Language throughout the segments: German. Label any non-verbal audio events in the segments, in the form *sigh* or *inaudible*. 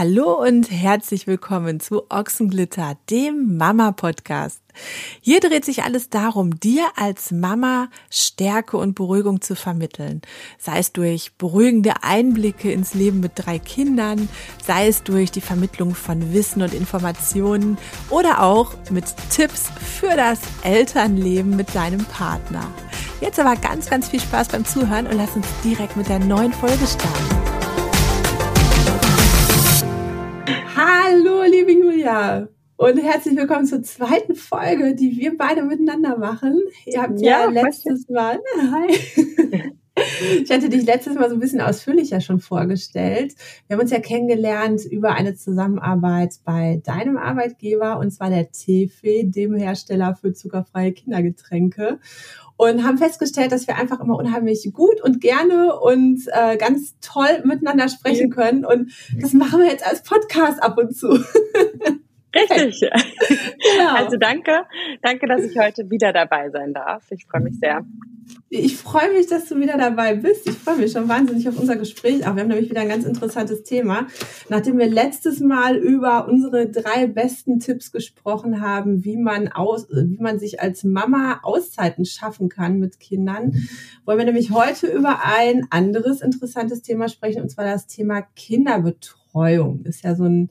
Hallo und herzlich willkommen zu Ochsenglitter, dem Mama-Podcast. Hier dreht sich alles darum, dir als Mama Stärke und Beruhigung zu vermitteln. Sei es durch beruhigende Einblicke ins Leben mit drei Kindern, sei es durch die Vermittlung von Wissen und Informationen oder auch mit Tipps für das Elternleben mit deinem Partner. Jetzt aber ganz, ganz viel Spaß beim Zuhören und lass uns direkt mit der neuen Folge starten. Hallo, liebe Julia. Und herzlich willkommen zur zweiten Folge, die wir beide miteinander machen. Ihr habt ja, ja letztes Mal, *laughs* hi. Ich hatte dich letztes Mal so ein bisschen ausführlicher schon vorgestellt. Wir haben uns ja kennengelernt über eine Zusammenarbeit bei deinem Arbeitgeber und zwar der Tefe, dem Hersteller für zuckerfreie Kindergetränke und haben festgestellt, dass wir einfach immer unheimlich gut und gerne und äh, ganz toll miteinander sprechen können. Und das machen wir jetzt als Podcast ab und zu. *laughs* Richtig. *laughs* Genau. Also danke, danke, dass ich heute wieder dabei sein darf. Ich freue mich sehr. Ich freue mich, dass du wieder dabei bist. Ich freue mich schon wahnsinnig auf unser Gespräch. Auch wir haben nämlich wieder ein ganz interessantes Thema. Nachdem wir letztes Mal über unsere drei besten Tipps gesprochen haben, wie man aus, wie man sich als Mama Auszeiten schaffen kann mit Kindern, wollen wir nämlich heute über ein anderes interessantes Thema sprechen, und zwar das Thema Kinderbetreuung. Ist ja so ein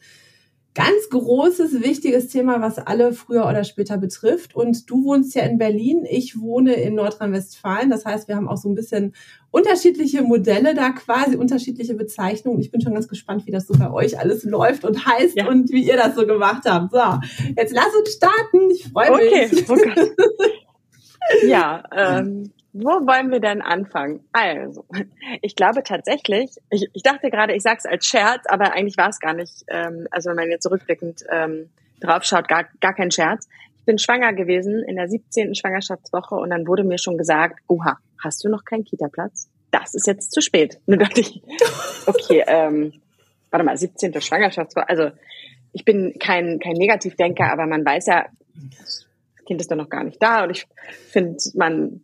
ganz großes, wichtiges Thema, was alle früher oder später betrifft. Und du wohnst ja in Berlin, ich wohne in Nordrhein-Westfalen. Das heißt, wir haben auch so ein bisschen unterschiedliche Modelle da quasi, unterschiedliche Bezeichnungen. Ich bin schon ganz gespannt, wie das so bei euch alles läuft und heißt ja. und wie ihr das so gemacht habt. So, jetzt lass uns starten. Ich freue mich. Okay. Oh *laughs* ja, ähm, wo wollen wir denn anfangen? Also, ich glaube tatsächlich, ich, ich dachte gerade, ich sage es als Scherz, aber eigentlich war es gar nicht, ähm, also wenn man jetzt zurückblickend ähm, draufschaut, gar, gar kein Scherz. Ich bin schwanger gewesen in der 17. Schwangerschaftswoche und dann wurde mir schon gesagt, oha, hast du noch keinen Kita-Platz? Das ist jetzt zu spät. Dann dachte ich, okay, ähm, warte mal, 17. Schwangerschaftswoche, also ich bin kein, kein Negativdenker, aber man weiß ja, das Kind ist doch noch gar nicht da und ich finde, man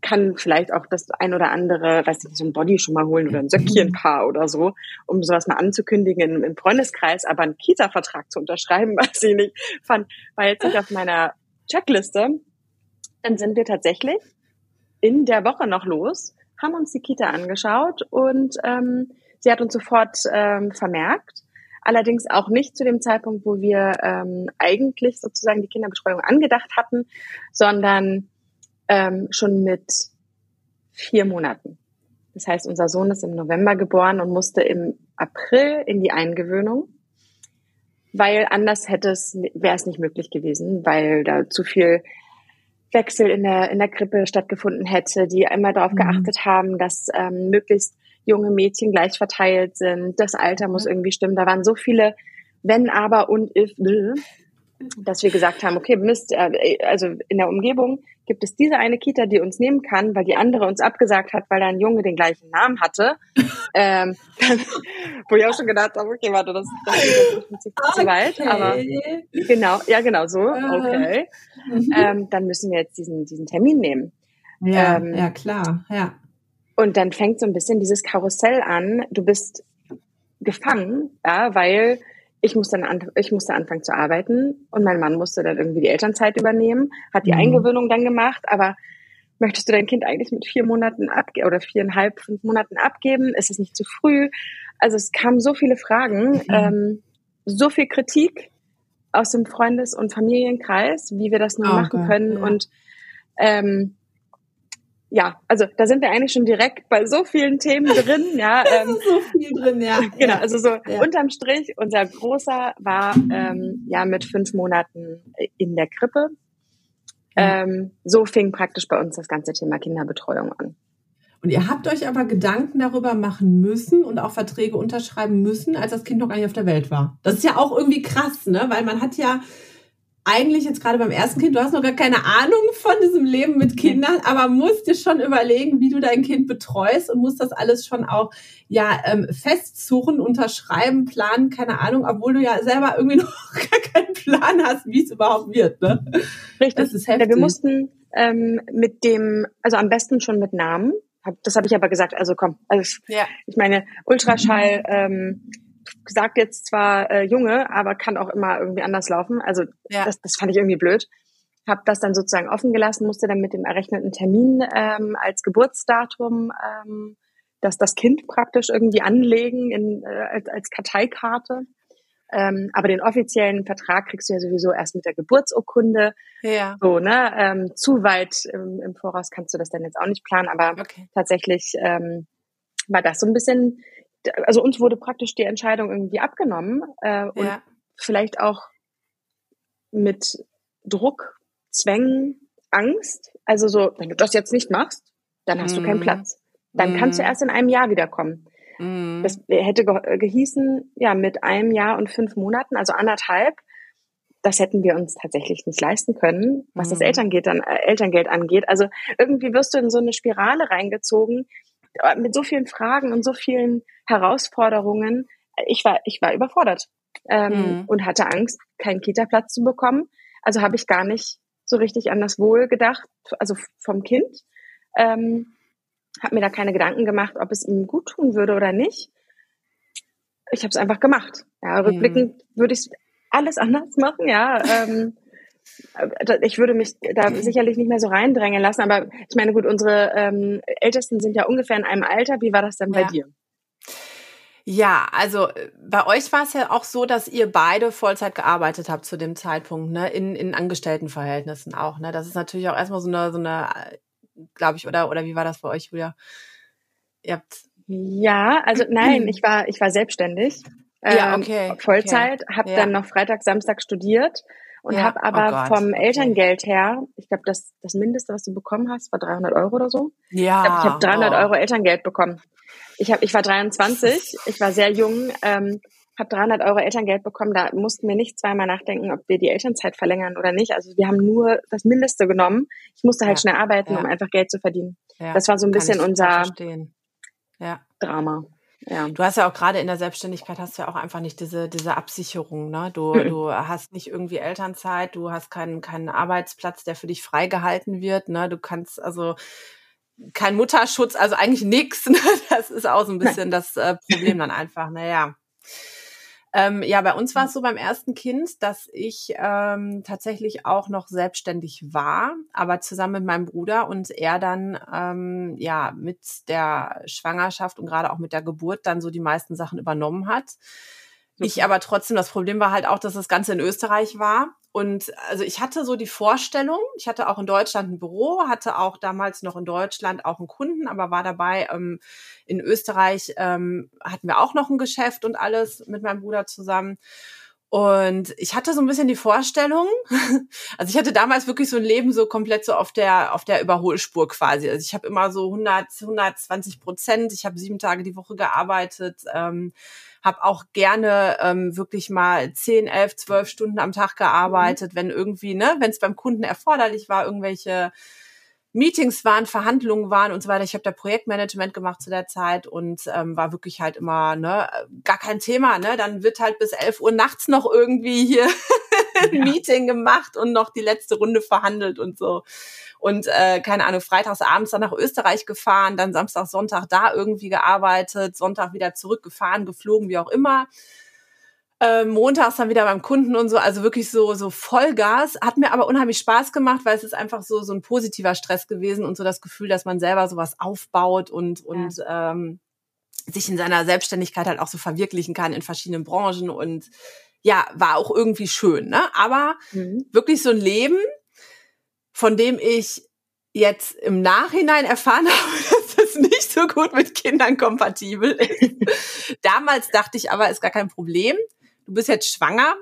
kann vielleicht auch das ein oder andere, weiß nicht, so ein Body schon mal holen oder ein Söckchenpaar oder so, um sowas mal anzukündigen im, Freundeskreis, aber einen Kita-Vertrag zu unterschreiben, *laughs* weiß ich nicht, fand, war jetzt nicht auf meiner Checkliste. Dann sind wir tatsächlich in der Woche noch los, haben uns die Kita angeschaut und ähm, sie hat uns sofort ähm, vermerkt, allerdings auch nicht zu dem Zeitpunkt, wo wir ähm, eigentlich sozusagen die Kinderbetreuung angedacht hatten, sondern ähm, schon mit vier Monaten. Das heißt, unser Sohn ist im November geboren und musste im April in die Eingewöhnung, weil anders hätte es, wäre es nicht möglich gewesen, weil da zu viel Wechsel in der, in der Krippe stattgefunden hätte, die immer darauf mhm. geachtet haben, dass ähm, möglichst junge Mädchen gleich verteilt sind. Das Alter muss irgendwie stimmen. Da waren so viele wenn, aber und if, dass wir gesagt haben, okay, Mist, äh, also in der Umgebung gibt es diese eine Kita, die uns nehmen kann, weil die andere uns abgesagt hat, weil da ein Junge den gleichen Namen hatte. *laughs* ähm, *laughs* wo ich auch schon gedacht habe, okay, warte, das, das ist zu weit, aber genau, ja genau so, okay. Mhm. Ähm, dann müssen wir jetzt diesen, diesen Termin nehmen. Ja, ähm, ja klar, ja. Und dann fängt so ein bisschen dieses Karussell an. Du bist gefangen, ja, weil ich musste, an, ich musste anfangen zu arbeiten und mein Mann musste dann irgendwie die Elternzeit übernehmen, hat die mhm. Eingewöhnung dann gemacht, aber möchtest du dein Kind eigentlich mit vier Monaten abgeben oder viereinhalb, fünf Monaten abgeben? Ist es nicht zu früh? Also es kamen so viele Fragen, mhm. ähm, so viel Kritik aus dem Freundes- und Familienkreis, wie wir das nun oh, machen können. Ja. Und ähm, ja, also da sind wir eigentlich schon direkt bei so vielen Themen drin. Ja, *laughs* ähm, so viel drin, ja. *laughs* Genau, also so ja. unterm Strich, unser großer war ähm, ja mit fünf Monaten in der Krippe. Ähm, so fing praktisch bei uns das ganze Thema Kinderbetreuung an. Und ihr habt euch aber Gedanken darüber machen müssen und auch Verträge unterschreiben müssen, als das Kind noch gar nicht auf der Welt war. Das ist ja auch irgendwie krass, ne? Weil man hat ja eigentlich jetzt gerade beim ersten Kind, du hast noch gar keine Ahnung von diesem Leben mit Kindern, aber musst dir schon überlegen, wie du dein Kind betreust und musst das alles schon auch ja ähm, festsuchen, unterschreiben, planen, keine Ahnung, obwohl du ja selber irgendwie *laughs* noch gar keinen Plan hast, wie es überhaupt wird. Ne? Richtig. Das ist heftig. Ja, wir mussten ähm, mit dem, also am besten schon mit Namen. Das habe ich aber gesagt. Also komm, also ja. ich meine Ultraschall. *laughs* Ähm, sagt jetzt zwar äh, Junge, aber kann auch immer irgendwie anders laufen. Also ja. das, das fand ich irgendwie blöd. Habe das dann sozusagen offen gelassen, musste dann mit dem errechneten Termin ähm, als Geburtsdatum ähm, das, das Kind praktisch irgendwie anlegen in, äh, als, als Karteikarte. Ähm, aber den offiziellen Vertrag kriegst du ja sowieso erst mit der Geburtsurkunde. Ja. So, ne? Ähm, zu weit im, im Voraus kannst du das dann jetzt auch nicht planen, aber okay. tatsächlich ähm, war das so ein bisschen, also uns wurde praktisch die Entscheidung irgendwie abgenommen äh, und ja. vielleicht auch mit Druck, Zwängen, Angst. Also so, wenn du das jetzt nicht machst, dann hast mm. du keinen mhm. Platz. Dann mm. kannst du mhm. erst in einem Jahr wiederkommen. Mm. Das hätte ge gehießen, ja, mit einem Jahr und fünf Monaten, also anderthalb. Das hätten wir uns tatsächlich nicht leisten können, was das Elterngeld, dann, äh, Elterngeld angeht. Also irgendwie wirst du in so eine Spirale reingezogen, äh, mit so vielen Fragen und so vielen Herausforderungen. Ich war, ich war überfordert ähm, mhm. und hatte Angst, keinen Kita-Platz zu bekommen. Also habe ich gar nicht so richtig an das Wohl gedacht, also vom Kind. Ähm, habe mir da keine Gedanken gemacht, ob es ihm gut tun würde oder nicht. Ich habe es einfach gemacht. Ja, rückblickend mhm. würde ich alles *laughs* anders machen. Ja, ähm, äh, ich würde mich da sicherlich nicht mehr so reindrängen lassen, aber ich meine, gut, unsere ähm, Ältesten sind ja ungefähr in einem Alter. Wie war das denn bei ja. dir? Ja, also äh, bei euch war es ja auch so, dass ihr beide Vollzeit gearbeitet habt zu dem Zeitpunkt, ne, in, in Angestelltenverhältnissen auch, ne. Das ist natürlich auch erstmal so eine, so eine, äh, glaube ich, oder oder wie war das bei euch, Julia? Ihr habt ja, also *clears throat* nein, ich war ich war selbstständig. Ja, ähm, okay. Vollzeit, okay. habe ja. dann noch Freitag, Samstag studiert und ja. habe aber oh vom Elterngeld her, ich glaube, das, das Mindeste, was du bekommen hast, war 300 Euro oder so. Ja. Ich, ich habe 300 oh. Euro Elterngeld bekommen. Ich, hab, ich war 23, ich war sehr jung, ähm, habe 300 Euro Elterngeld bekommen. Da mussten wir nicht zweimal nachdenken, ob wir die Elternzeit verlängern oder nicht. Also wir haben nur das Mindeste genommen. Ich musste halt ja. schnell arbeiten, ja. um einfach Geld zu verdienen. Ja. Das war so ein Kann bisschen unser Drama. Ja. Du hast ja auch gerade in der Selbstständigkeit hast du ja auch einfach nicht diese, diese Absicherung, ne? Du, mhm. du hast nicht irgendwie Elternzeit, du hast keinen, keinen Arbeitsplatz, der für dich freigehalten wird, ne? Du kannst also kein Mutterschutz, also eigentlich nix. *laughs* Ne? Das ist auch so ein bisschen Nein. das äh, Problem dann einfach. Naja. Ähm, ja, bei uns war es so beim ersten Kind, dass ich ähm, tatsächlich auch noch selbstständig war, aber zusammen mit meinem Bruder und er dann ähm, ja mit der Schwangerschaft und gerade auch mit der Geburt dann so die meisten Sachen übernommen hat. Ich aber trotzdem, das Problem war halt auch, dass das Ganze in Österreich war. Und also ich hatte so die Vorstellung, ich hatte auch in Deutschland ein Büro, hatte auch damals noch in Deutschland auch einen Kunden, aber war dabei, ähm, in Österreich ähm, hatten wir auch noch ein Geschäft und alles mit meinem Bruder zusammen. Und ich hatte so ein bisschen die Vorstellung, *laughs* also ich hatte damals wirklich so ein Leben so komplett so auf der auf der Überholspur quasi. Also ich habe immer so 100, 120 Prozent, ich habe sieben Tage die Woche gearbeitet. Ähm, habe auch gerne ähm, wirklich mal zehn, elf, zwölf Stunden am Tag gearbeitet, mhm. wenn irgendwie, ne, wenn es beim Kunden erforderlich war, irgendwelche Meetings waren, Verhandlungen waren und so weiter. Ich habe da Projektmanagement gemacht zu der Zeit und ähm, war wirklich halt immer, ne, gar kein Thema, ne? Dann wird halt bis elf Uhr nachts noch irgendwie hier ein *laughs* ja. Meeting gemacht und noch die letzte Runde verhandelt und so und äh, keine Ahnung, freitags abends dann nach Österreich gefahren, dann Samstag, Sonntag da irgendwie gearbeitet, Sonntag wieder zurückgefahren, geflogen, wie auch immer. Äh, montags dann wieder beim Kunden und so, also wirklich so so Vollgas. Hat mir aber unheimlich Spaß gemacht, weil es ist einfach so so ein positiver Stress gewesen und so das Gefühl, dass man selber sowas aufbaut und und ja. ähm, sich in seiner Selbstständigkeit halt auch so verwirklichen kann in verschiedenen Branchen und ja, war auch irgendwie schön, ne? Aber mhm. wirklich so ein Leben, von dem ich jetzt im Nachhinein erfahren *laughs* habe, dass das nicht so gut mit Kindern kompatibel ist. *laughs* Damals dachte ich aber, ist gar kein Problem. Du bist jetzt schwanger.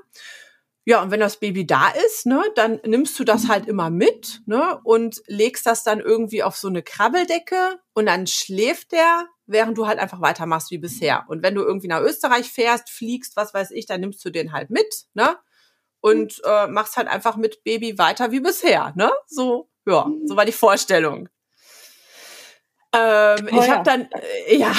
Ja, und wenn das Baby da ist, ne, dann nimmst du das halt immer mit, ne, und legst das dann irgendwie auf so eine Krabbeldecke und dann schläft der, während du halt einfach weitermachst wie bisher. Und wenn du irgendwie nach Österreich fährst, fliegst, was weiß ich, dann nimmst du den halt mit, ne, und äh, machst halt einfach mit Baby weiter wie bisher, ne? So, ja, so war die Vorstellung. Ähm, oh, ich habe dann, äh, ja.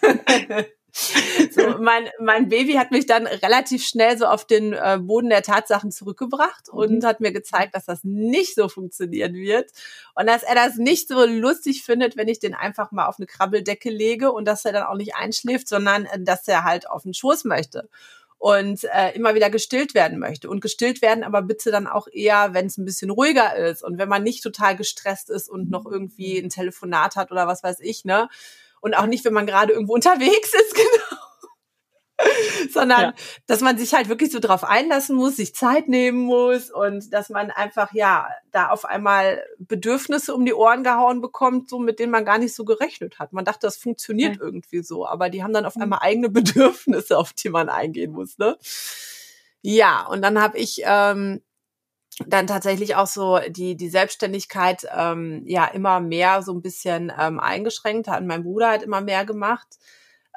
*laughs* *laughs* so, mein, mein Baby hat mich dann relativ schnell so auf den äh, Boden der Tatsachen zurückgebracht mhm. und hat mir gezeigt, dass das nicht so funktionieren wird und dass er das nicht so lustig findet, wenn ich den einfach mal auf eine Krabbeldecke lege und dass er dann auch nicht einschläft, sondern äh, dass er halt auf den Schoß möchte und äh, immer wieder gestillt werden möchte. Und gestillt werden aber bitte dann auch eher, wenn es ein bisschen ruhiger ist und wenn man nicht total gestresst ist und noch irgendwie ein Telefonat hat oder was weiß ich, ne? Und auch nicht, wenn man gerade irgendwo unterwegs ist, *laughs* genau. sondern ja. dass man sich halt wirklich so drauf einlassen muss, sich Zeit nehmen muss und dass man einfach ja da auf einmal Bedürfnisse um die Ohren gehauen bekommt, so mit denen man gar nicht so gerechnet hat. Man dachte, das funktioniert ja. irgendwie so, aber die haben dann auf mhm. einmal eigene *laughs* Bedürfnisse, auf die man eingehen muss. Ne? Ja, und dann habe ich ähm, dann tatsächlich auch so die die Selbstständigkeit ähm, ja immer mehr so ein bisschen ähm, eingeschränkt hat. Mein Bruder hat immer mehr gemacht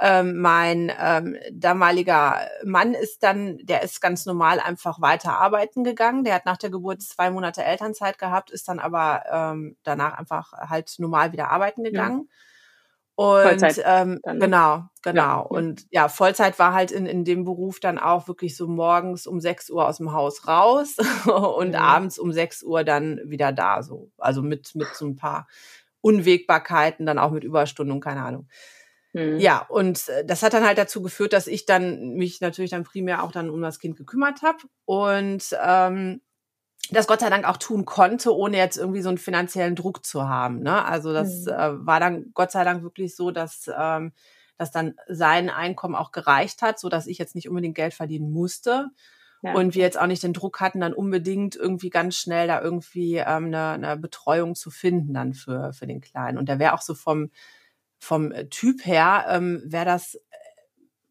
ähm, mein ähm, damaliger Mann ist dann, der ist ganz normal einfach weiter arbeiten gegangen. Der hat nach der Geburt zwei Monate Elternzeit gehabt, ist dann aber ähm, danach einfach halt normal wieder arbeiten gegangen. Ja. Und Vollzeit ähm, dann, genau, genau. Ja. Und ja, Vollzeit war halt in, in dem Beruf dann auch wirklich so morgens um 6 Uhr aus dem Haus raus *laughs* und mhm. abends um 6 Uhr dann wieder da. So. Also mit, mit so ein paar Unwägbarkeiten, dann auch mit Überstunden und keine Ahnung. Mhm. Ja, und äh, das hat dann halt dazu geführt, dass ich dann mich natürlich dann primär auch dann um das Kind gekümmert habe und ähm, das Gott sei Dank auch tun konnte, ohne jetzt irgendwie so einen finanziellen Druck zu haben. Ne? Also das mhm. äh, war dann Gott sei Dank wirklich so, dass ähm, dass dann sein Einkommen auch gereicht hat, so dass ich jetzt nicht unbedingt Geld verdienen musste. Ja. Und wir jetzt auch nicht den Druck hatten, dann unbedingt irgendwie ganz schnell da irgendwie ähm, eine, eine Betreuung zu finden dann für, für den Kleinen. Und der wäre auch so vom, vom äh, Typ her ähm, wäre das äh,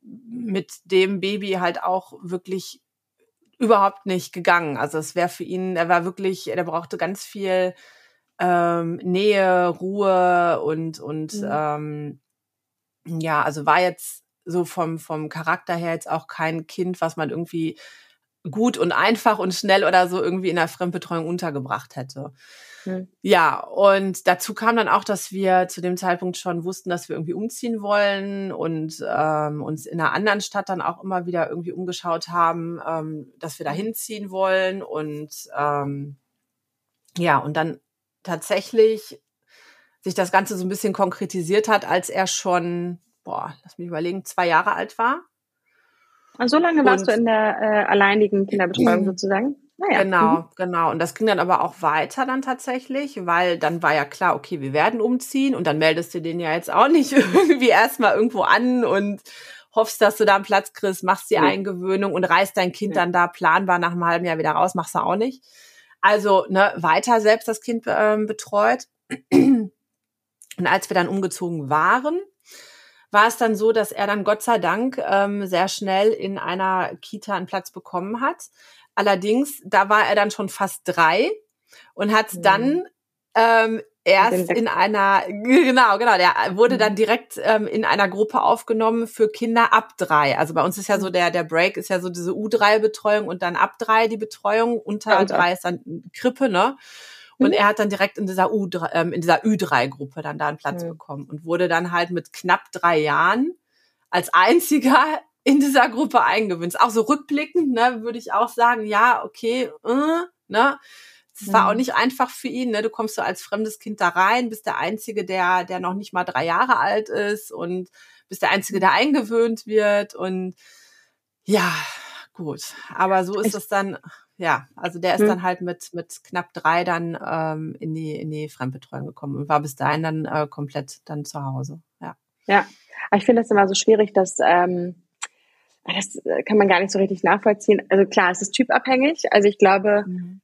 mit dem Baby halt auch wirklich überhaupt nicht gegangen. Also es wäre für ihn, er war wirklich, er brauchte ganz viel ähm, Nähe, Ruhe und und mhm. ähm, ja, also war jetzt so vom vom Charakter her jetzt auch kein Kind, was man irgendwie gut und einfach und schnell oder so irgendwie in der Fremdbetreuung untergebracht hätte. Hm. Ja, und dazu kam dann auch, dass wir zu dem Zeitpunkt schon wussten, dass wir irgendwie umziehen wollen und ähm, uns in einer anderen Stadt dann auch immer wieder irgendwie umgeschaut haben, ähm, dass wir da hinziehen wollen. Und ähm, ja, und dann tatsächlich sich das Ganze so ein bisschen konkretisiert hat, als er schon, boah, lass mich überlegen, zwei Jahre alt war. Und so lange warst und, du in der äh, alleinigen Kinderbetreuung *clears throat* sozusagen? Naja. Genau, mhm. genau. Und das ging dann aber auch weiter dann tatsächlich, weil dann war ja klar, okay, wir werden umziehen und dann meldest du den ja jetzt auch nicht *laughs* irgendwie erstmal irgendwo an und hoffst, dass du da einen Platz kriegst, machst die ja. Eingewöhnung und reißt dein Kind ja. dann da planbar nach einem halben Jahr wieder raus, machst du auch nicht. Also ne, weiter selbst das Kind ähm, betreut. *clears throat* Und als wir dann umgezogen waren, war es dann so, dass er dann Gott sei Dank ähm, sehr schnell in einer Kita einen Platz bekommen hat. Allerdings, da war er dann schon fast drei und hat mhm. dann ähm, erst in einer, genau, genau, der wurde dann mhm. direkt ähm, in einer Gruppe aufgenommen für Kinder ab drei. Also bei uns ist ja so mhm. der, der Break ist ja so diese U3-Betreuung und dann ab drei die Betreuung, unter ja, drei ist dann Krippe, ne? Und mhm. er hat dann direkt in dieser U3, ähm, in dieser Ü3-Gruppe dann da einen Platz mhm. bekommen und wurde dann halt mit knapp drei Jahren als einziger in dieser Gruppe eingewöhnt. Auch so rückblickend, ne, würde ich auch sagen, ja, okay, äh, ne. Es war auch mhm. nicht einfach für ihn, ne? Du kommst so als fremdes Kind da rein, bist der Einzige, der, der noch nicht mal drei Jahre alt ist und bist der Einzige, der eingewöhnt wird und ja, gut. Aber so ist es dann, ja, also der ist hm. dann halt mit, mit knapp drei dann ähm, in die, in die Fremdbetreuung gekommen und war bis dahin dann äh, komplett dann zu Hause. Ja. Ja, aber ich finde das immer so schwierig, dass ähm, das äh, kann man gar nicht so richtig nachvollziehen. Also klar, es ist typabhängig. Also ich glaube, mhm.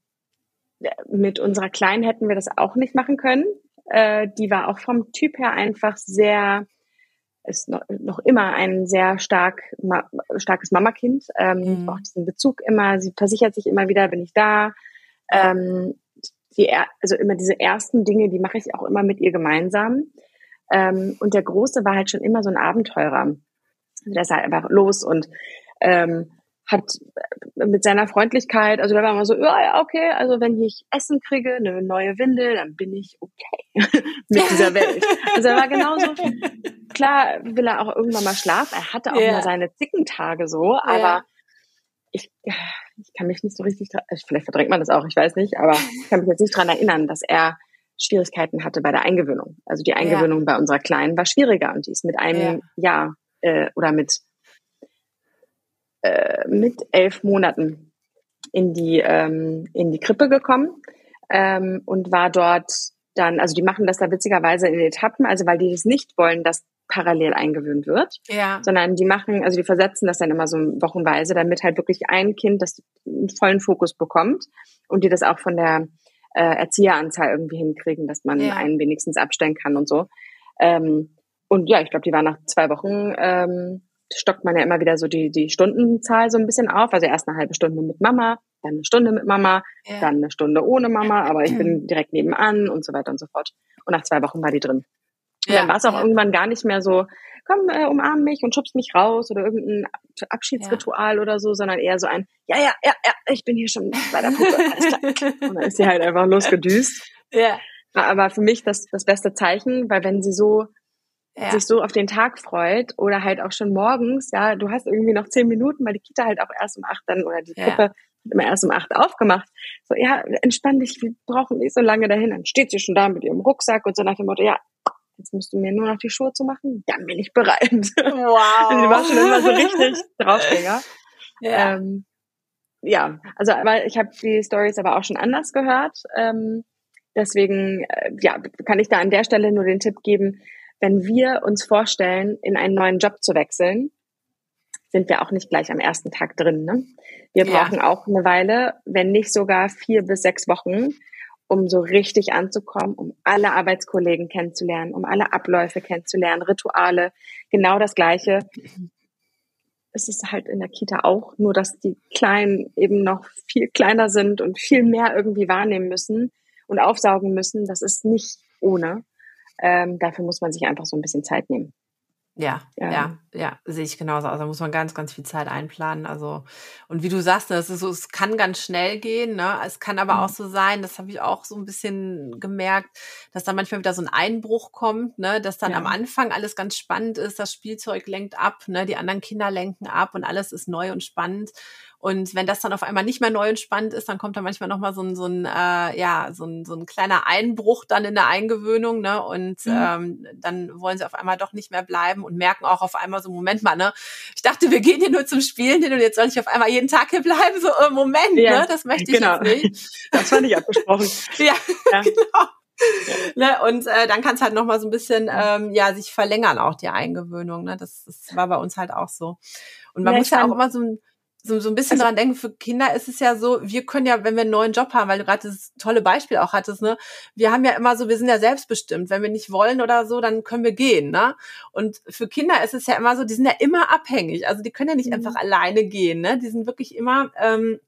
mit unserer Kleinen hätten wir das auch nicht machen können. Äh, die war auch vom Typ her einfach sehr, ist noch, noch immer ein sehr stark, ma, starkes Mamakind. Ähm, mhm. Auch diesen Bezug immer, sie versichert sich immer wieder, bin ich da. Ähm, die, also immer diese ersten Dinge, die mache ich auch immer mit ihr gemeinsam. Ähm, und der Große war halt schon immer so ein Abenteurer. Also der ist halt einfach los und ähm, hat mit seiner Freundlichkeit, also der war immer so, ja, okay, also wenn ich Essen kriege, eine neue Windel, dann bin ich okay *laughs* mit dieser Welt. Also er war genauso, klar will er auch irgendwann mal schlafen, er hatte auch yeah. mal seine Zickentage so, aber yeah. ich, ich kann mich nicht so richtig, also vielleicht verdrängt man das auch, ich weiß nicht, aber ich kann mich jetzt nicht dran erinnern, dass er Schwierigkeiten hatte bei der Eingewöhnung. Also die Eingewöhnung ja. bei unserer Kleinen war schwieriger und die ist mit einem ja. Jahr äh, oder mit äh, mit elf Monaten in die ähm, in die Krippe gekommen ähm, und war dort dann, also die machen das da witzigerweise in Etappen, also weil die das nicht wollen, dass parallel eingewöhnt wird, ja. sondern die machen, also die versetzen das dann immer so wochenweise, damit halt wirklich ein Kind das einen vollen Fokus bekommt und die das auch von der äh, Erzieheranzahl irgendwie hinkriegen, dass man ja. einen wenigstens abstellen kann und so. Ähm, und ja, ich glaube, die war nach zwei Wochen ähm, stockt man ja immer wieder so die, die Stundenzahl so ein bisschen auf. Also erst eine halbe Stunde mit Mama, dann eine Stunde mit Mama, ja. dann eine Stunde ohne Mama, aber ich bin direkt nebenan und so weiter und so fort. Und nach zwei Wochen war die drin. Und ja, dann war es auch ja. irgendwann gar nicht mehr so, komm, äh, umarm mich und schubst mich raus oder irgendein Abschiedsritual ja. oder so, sondern eher so ein, ja, ja, ja, ja, ich bin hier schon bei der Puppe, alles klar. *laughs* Und dann ist sie halt einfach losgedüst. Ja. Aber für mich das, das beste Zeichen, weil wenn sie so ja. sich so auf den Tag freut oder halt auch schon morgens, ja, du hast irgendwie noch zehn Minuten, weil die Kita halt auch erst um acht dann oder die Puppe ja. immer erst um acht aufgemacht. So, ja, entspann dich, wir brauchen nicht so lange dahin. Dann steht sie schon da mit ihrem Rucksack und so nach dem Motto, ja, jetzt musst du mir nur noch die Schuhe zu machen, dann bin ich bereit. *laughs* Wow. sie war schon immer so richtig Draufgänger. Ja. Ähm, ja, also aber ich habe die Stories aber auch schon anders gehört. Ähm, deswegen, äh, ja, kann ich da an der Stelle nur den Tipp geben, wenn wir uns vorstellen, in einen neuen Job zu wechseln, sind wir auch nicht gleich am ersten Tag drin. Ne? Wir brauchen ja. auch eine Weile, wenn nicht sogar vier bis sechs Wochen, um so richtig anzukommen, um alle Arbeitskollegen kennenzulernen, um alle Abläufe kennenzulernen, Rituale, genau das Gleiche. Es ist halt in der Kita auch, nur dass die Kleinen eben noch viel kleiner sind und viel mehr irgendwie wahrnehmen müssen und aufsaugen müssen. Das ist nicht ohne. Ähm, dafür muss man sich einfach so ein bisschen Zeit nehmen. Ja, ja, ja, ja, sehe ich genauso. Also da muss man ganz, ganz viel Zeit einplanen. Also, und wie du sagst, das ist so, es kann ganz schnell gehen, ne? Es kann aber mhm. auch so sein, das habe ich auch so ein bisschen gemerkt, dass da manchmal wieder so ein Einbruch kommt, ne? Dass dann ja. am Anfang alles ganz spannend ist, das Spielzeug lenkt ab, ne? Die anderen Kinder lenken ab und alles ist neu und spannend. Und wenn das dann auf einmal nicht mehr neu und spannend ist, dann kommt da manchmal nochmal so ein, so ein, äh, ja, so ein, so ein kleiner Einbruch dann in der Eingewöhnung, ne? Und mhm. ähm, dann wollen sie auf einmal doch nicht mehr bleiben und merken auch auf einmal so, Moment mal, ne? Ich dachte, wir gehen hier nur zum Spielen hin und jetzt soll ich auf einmal jeden Tag hier bleiben. So, äh, Moment, ja, ne? Das möchte ich genau. jetzt nicht. *laughs* Das war nicht abgesprochen. *laughs* ja, ja, *laughs* genau. Ne, und äh, dann kann es halt noch mal so ein bisschen ähm, ja sich verlängern auch die Eingewöhnung. Ne? Das, das war bei uns halt auch so. Und man ja, muss ja auch immer so ein so, so ein bisschen also, dran denken, für Kinder ist es ja so, wir können ja, wenn wir einen neuen Job haben, weil du gerade das tolle Beispiel auch hattest, ne, wir haben ja immer so, wir sind ja selbstbestimmt. Wenn wir nicht wollen oder so, dann können wir gehen, ne? Und für Kinder ist es ja immer so, die sind ja immer abhängig. Also die können ja nicht mhm. einfach alleine gehen, ne? Die sind wirklich immer ähm,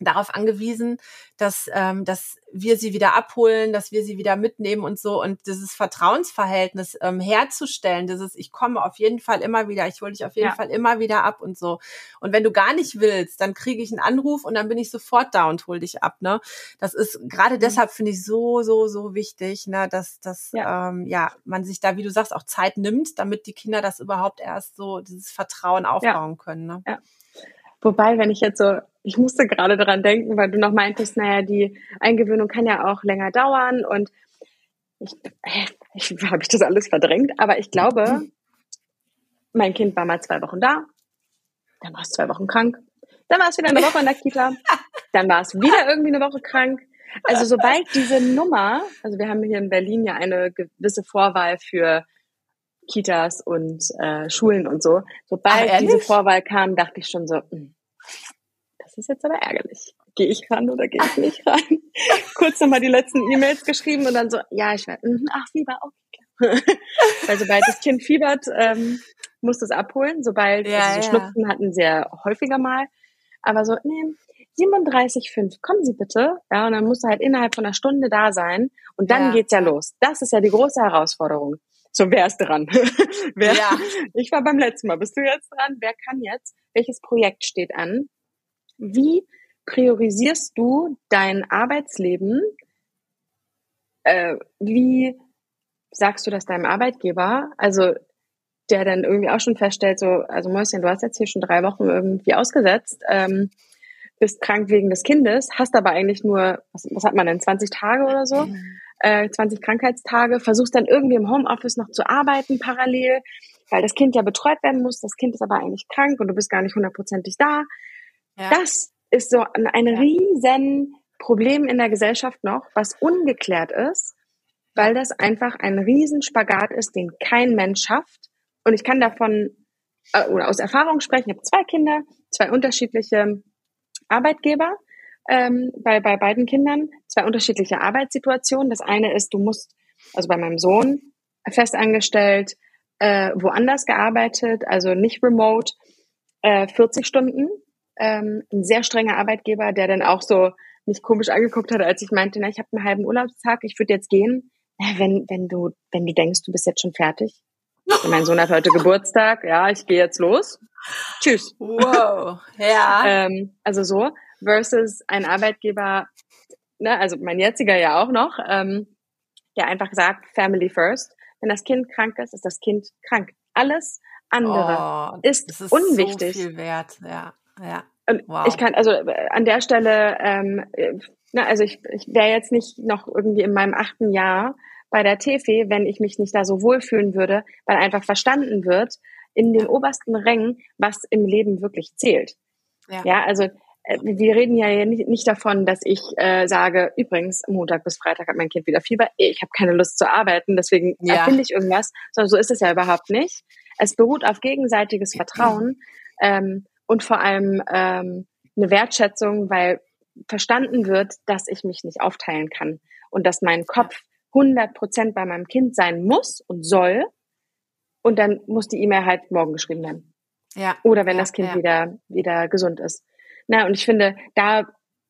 darauf angewiesen, dass, ähm, dass wir sie wieder abholen, dass wir sie wieder mitnehmen und so und dieses Vertrauensverhältnis ähm, herzustellen, dieses ich komme auf jeden Fall immer wieder, ich hole dich auf jeden ja. Fall immer wieder ab und so. Und wenn du gar nicht willst, dann kriege ich einen Anruf und dann bin ich sofort da und hol dich ab. Ne, das ist gerade mhm. deshalb finde ich so so so wichtig, ne, dass dass ja. Ähm, ja man sich da, wie du sagst, auch Zeit nimmt, damit die Kinder das überhaupt erst so dieses Vertrauen aufbauen ja. können. Ne? Ja. Wobei, wenn ich jetzt so, ich musste gerade daran denken, weil du noch meintest, naja, die Eingewöhnung kann ja auch länger dauern und ich, ich *laughs* habe ich das alles verdrängt, aber ich glaube, mein Kind war mal zwei Wochen da, dann war es zwei Wochen krank, dann war es wieder eine Woche in der Kita, dann war es wieder irgendwie eine Woche krank. Also sobald diese Nummer, also wir haben hier in Berlin ja eine gewisse Vorwahl für Kitas und äh, Schulen und so. Sobald Ach, diese Vorwahl kam, dachte ich schon so, hm, das ist jetzt aber ärgerlich. Gehe ich ran oder gehe ich nicht ran? *laughs* Kurz nochmal die letzten E-Mails geschrieben und dann so, ja, ich werde, mhm, ach, Fieber, okay. *laughs* Weil sobald das Kind fiebert, ähm, muss das abholen. Sobald ja, also ja. Schnupfen hatten sehr häufiger mal. Aber so, nee, 37,5, kommen Sie bitte. Ja, und dann musst du halt innerhalb von einer Stunde da sein. Und dann ja. geht's ja los. Das ist ja die große Herausforderung So, wer ist dran? *laughs* wer, ja. Ich war beim letzten Mal. Bist du jetzt dran? Wer kann jetzt? Welches Projekt steht an? Wie priorisierst du dein Arbeitsleben? Äh, wie sagst du das deinem Arbeitgeber? Also der dann irgendwie auch schon feststellt, so, also Mäuschen, du hast jetzt hier schon drei Wochen irgendwie ausgesetzt, ähm, bist krank wegen des Kindes, hast aber eigentlich nur, was, was hat man denn, 20 Tage oder so, äh, 20 Krankheitstage, versuchst dann irgendwie im Homeoffice noch zu arbeiten parallel, weil das Kind ja betreut werden muss, das Kind ist aber eigentlich krank und du bist gar nicht hundertprozentig da. Ja. Das ist so ein, ein ja. riesen Problem in der Gesellschaft noch, was ungeklärt ist, weil das einfach ein Riesenspagat ist, den kein Mensch schafft und ich kann davon äh, oder aus Erfahrung sprechen. Ich habe zwei Kinder, zwei unterschiedliche Arbeitgeber ähm, bei, bei beiden Kindern, zwei unterschiedliche Arbeitssituationen. Das eine ist, du musst, also bei meinem Sohn, festangestellt, äh, woanders gearbeitet, also nicht remote, äh, 40 Stunden. Ähm, ein sehr strenger Arbeitgeber, der dann auch so mich komisch angeguckt hat, als ich meinte, na, ich habe einen halben Urlaubstag, ich würde jetzt gehen. Na, wenn, wenn du, wenn du denkst, du bist jetzt schon fertig, mein Sohn hat heute Geburtstag. Ja, ich gehe jetzt los. Tschüss. Wow. Ja. *laughs* ähm, also so versus ein Arbeitgeber, ne, also mein jetziger ja auch noch, ähm, der einfach sagt Family first. Wenn das Kind krank ist, ist das Kind krank. Alles andere oh, ist, ist unwichtig. So viel wert. Ja, ja. Wow. Ich kann also äh, an der Stelle, ähm, äh, na, also ich, ich wäre jetzt nicht noch irgendwie in meinem achten Jahr bei der TFE, wenn ich mich nicht da so wohlfühlen würde, weil einfach verstanden wird in den obersten Rängen, was im Leben wirklich zählt. Ja, ja also äh, wir reden ja nicht, nicht davon, dass ich äh, sage, übrigens, Montag bis Freitag hat mein Kind wieder Fieber, ich habe keine Lust zu arbeiten, deswegen ja. erfinde ich irgendwas, sondern so ist es ja überhaupt nicht. Es beruht auf gegenseitiges Vertrauen ähm, und vor allem ähm, eine Wertschätzung, weil verstanden wird, dass ich mich nicht aufteilen kann und dass mein Kopf 100 Prozent bei meinem Kind sein muss und soll. Und dann muss die E-Mail halt morgen geschrieben werden. Ja. Oder wenn ja, das Kind ja. wieder, wieder gesund ist. Na, und ich finde, da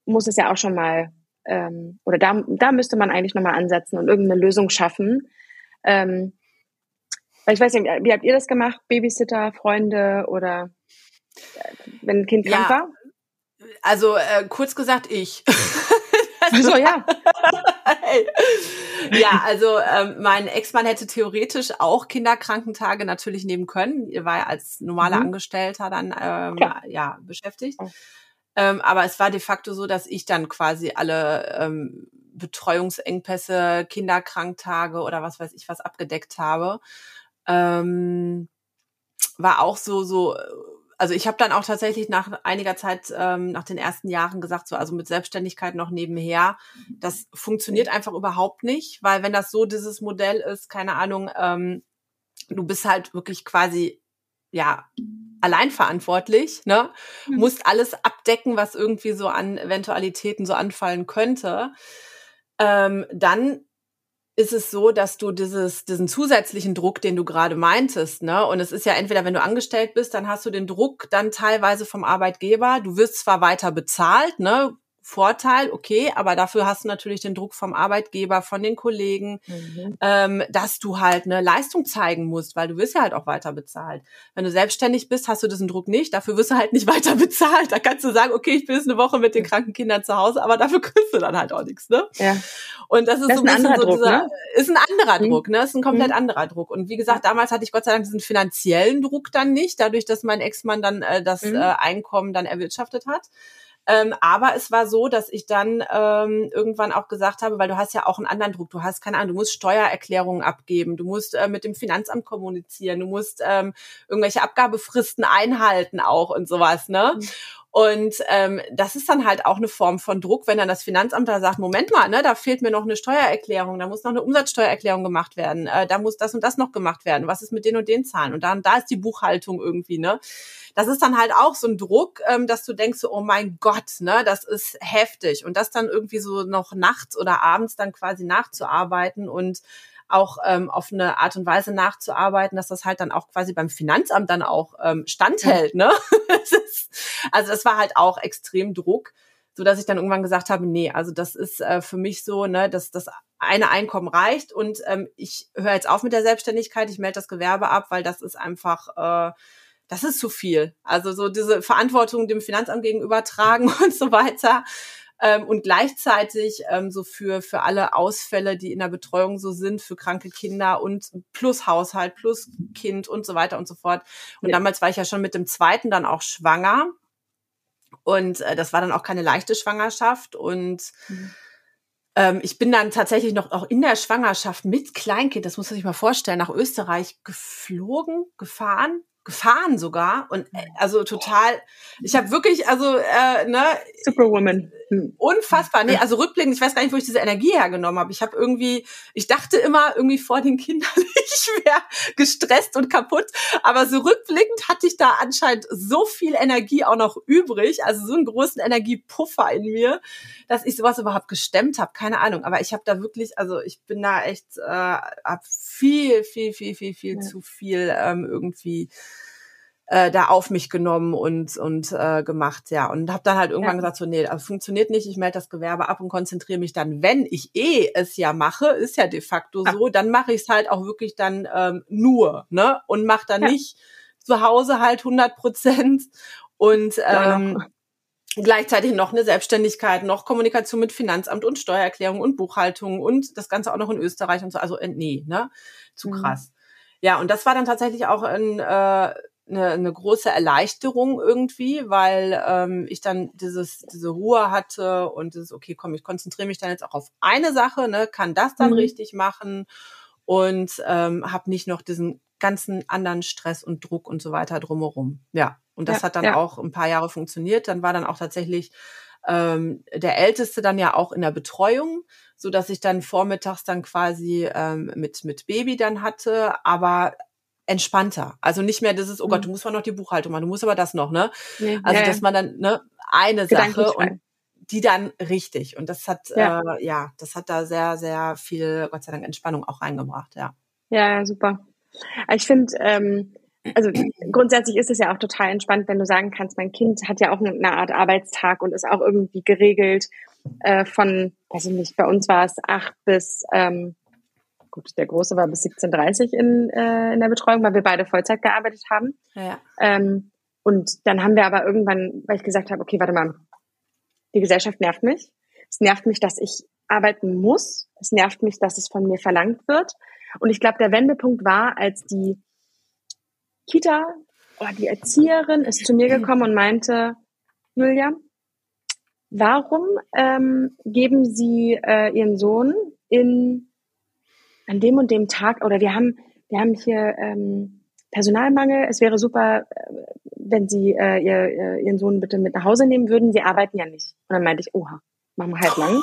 muss es ja auch schon mal, ähm, oder da, da müsste man eigentlich nochmal ansetzen und irgendeine Lösung schaffen. Ähm, weil ich weiß nicht, wie habt ihr das gemacht? Babysitter, Freunde oder äh, wenn ein Kind krank ja. war? Also äh, kurz gesagt, ich. *laughs* Also ja. Ja, also ähm, mein Ex-Mann hätte theoretisch auch Kinderkrankentage natürlich nehmen können. Er war ja als normaler mhm. Angestellter dann ähm, ja beschäftigt. Ähm, aber es war de facto so, dass ich dann quasi alle ähm, Betreuungsengpässe, Kinderkranktage oder was weiß ich was abgedeckt habe. Ähm, war auch so so also ich habe dann auch tatsächlich nach einiger Zeit, ähm, nach den ersten Jahren gesagt, so also mit Selbstständigkeit noch nebenher, das funktioniert einfach überhaupt nicht, weil wenn das so dieses Modell ist, keine Ahnung, ähm, du bist halt wirklich quasi ja allein verantwortlich, ne, mhm. musst alles abdecken, was irgendwie so an Eventualitäten so anfallen könnte. Ähm, dann ist es so, dass du dieses, diesen zusätzlichen Druck, den du gerade meintest, ne? Und es ist ja entweder, wenn du angestellt bist, dann hast du den Druck dann teilweise vom Arbeitgeber. Du wirst zwar weiter bezahlt, ne? Vorteil, okay, aber dafür hast du natürlich den Druck vom Arbeitgeber, von den Kollegen, mhm. ähm, dass du halt eine Leistung zeigen musst, weil du wirst ja halt auch weiter bezahlt. Wenn du selbstständig bist, hast du diesen Druck nicht, dafür wirst du halt nicht *laughs* weiter bezahlt. Da kannst du sagen, okay, ich bin jetzt eine Woche mit den kranken Kindern zu Hause, aber dafür kriegst du dann halt auch nichts, ne? Ja. Und das ist das so ein, ein anderer so Druck, dieser, ne? ist ein anderer mhm. Druck, ne? Ist ein komplett mhm. anderer Druck. Und wie gesagt, damals hatte ich Gott sei Dank diesen finanziellen Druck dann nicht, dadurch, dass mein Ex-Mann dann äh, das mhm. äh, Einkommen dann erwirtschaftet hat. Ähm, aber es war so, dass ich dann ähm, irgendwann auch gesagt habe, weil du hast ja auch einen anderen Druck. Du hast keine Ahnung, du musst Steuererklärungen abgeben, du musst äh, mit dem Finanzamt kommunizieren, du musst ähm, irgendwelche Abgabefristen einhalten auch und sowas, ne? Mhm. Und ähm, das ist dann halt auch eine Form von Druck, wenn dann das Finanzamt da sagt, Moment mal, ne, da fehlt mir noch eine Steuererklärung, da muss noch eine Umsatzsteuererklärung gemacht werden, äh, da muss das und das noch gemacht werden, was ist mit den und den Zahlen? Und dann da ist die Buchhaltung irgendwie, ne? Das ist dann halt auch so ein Druck, ähm, dass du denkst, so, oh mein Gott, ne, das ist heftig. Und das dann irgendwie so noch nachts oder abends dann quasi nachzuarbeiten und auch ähm, auf eine Art und Weise nachzuarbeiten, dass das halt dann auch quasi beim Finanzamt dann auch ähm, standhält. Ne? *laughs* also das war halt auch extrem Druck, so dass ich dann irgendwann gesagt habe, nee, also das ist äh, für mich so, ne, dass das eine Einkommen reicht und ähm, ich höre jetzt auf mit der Selbstständigkeit, ich melde das Gewerbe ab, weil das ist einfach, äh, das ist zu viel. Also so diese Verantwortung dem Finanzamt gegenüber tragen *laughs* und so weiter. Ähm, und gleichzeitig ähm, so für, für alle Ausfälle, die in der Betreuung so sind, für kranke Kinder und plus Haushalt, plus Kind und so weiter und so fort. Und ja. damals war ich ja schon mit dem zweiten dann auch schwanger. Und äh, das war dann auch keine leichte Schwangerschaft. Und mhm ähm, ich bin dann tatsächlich noch auch in der Schwangerschaft mit Kleinkind, das muss man sich mal vorstellen, nach Österreich geflogen, gefahren, gefahren sogar und äh, also total ich habe wirklich also äh, ne Superwoman. Hm. unfassbar. Nee also rückblickend ich weiß gar nicht wo ich diese Energie hergenommen habe. Ich habe irgendwie ich dachte immer irgendwie vor den Kindern *laughs* ich wäre gestresst und kaputt. Aber so rückblickend hatte ich da anscheinend so viel Energie auch noch übrig also so einen großen Energiepuffer in mir dass ich sowas überhaupt gestemmt habe. Keine Ahnung. Aber ich habe da wirklich also ich bin da echt äh, hab viel viel viel viel viel ja. zu viel ähm, irgendwie äh, da auf mich genommen und und äh, gemacht, ja. Und habe dann halt irgendwann ja. gesagt, so, nee, das funktioniert nicht, ich melde das Gewerbe ab und konzentriere mich dann, wenn ich eh es ja mache, ist ja de facto so, dann mache ich es halt auch wirklich dann ähm, nur, ne? Und mache dann ja. nicht zu Hause halt 100 Prozent und ähm, gleichzeitig noch eine Selbstständigkeit, noch Kommunikation mit Finanzamt und Steuererklärung und Buchhaltung und das Ganze auch noch in Österreich und so. Also äh, nee, ne? Zu mhm. krass. Mhm. Ja, und das war dann tatsächlich auch ein äh, eine, eine große Erleichterung irgendwie, weil ähm, ich dann dieses diese Ruhe hatte und dieses okay, komm, ich konzentriere mich dann jetzt auch auf eine Sache, ne, kann das dann mhm. richtig machen und ähm, habe nicht noch diesen ganzen anderen Stress und Druck und so weiter drumherum. Ja, und das ja, hat dann ja. auch ein paar Jahre funktioniert. Dann war dann auch tatsächlich ähm, der Älteste dann ja auch in der Betreuung, so dass ich dann vormittags dann quasi ähm, mit mit Baby dann hatte, aber entspannter. Also nicht mehr dieses, oh Gott, mhm. du musst mal noch die Buchhaltung machen, du musst aber das noch, ne? Nee, also dass man dann ne eine Sache und die dann richtig. Und das hat ja. Äh, ja, das hat da sehr, sehr viel, Gott sei Dank, Entspannung auch reingebracht, ja. Ja, super. Ich finde, ähm, also grundsätzlich ist es ja auch total entspannt, wenn du sagen kannst, mein Kind hat ja auch eine Art Arbeitstag und ist auch irgendwie geregelt äh, von, weiß ich nicht, bei uns war es acht bis ähm, gut, der Große war bis 17.30 in, äh, in der Betreuung, weil wir beide Vollzeit gearbeitet haben. Ja. Ähm, und dann haben wir aber irgendwann, weil ich gesagt habe, okay, warte mal, die Gesellschaft nervt mich. Es nervt mich, dass ich arbeiten muss. Es nervt mich, dass es von mir verlangt wird. Und ich glaube, der Wendepunkt war, als die Kita oder die Erzieherin ist zu mir gekommen und meinte, Julia, warum ähm, geben Sie äh, Ihren Sohn in an dem und dem Tag oder wir haben, wir haben hier ähm, Personalmangel. Es wäre super, äh, wenn Sie äh, ihr, Ihren Sohn bitte mit nach Hause nehmen würden. Sie arbeiten ja nicht. Und dann meinte ich, oha, machen wir halt lang.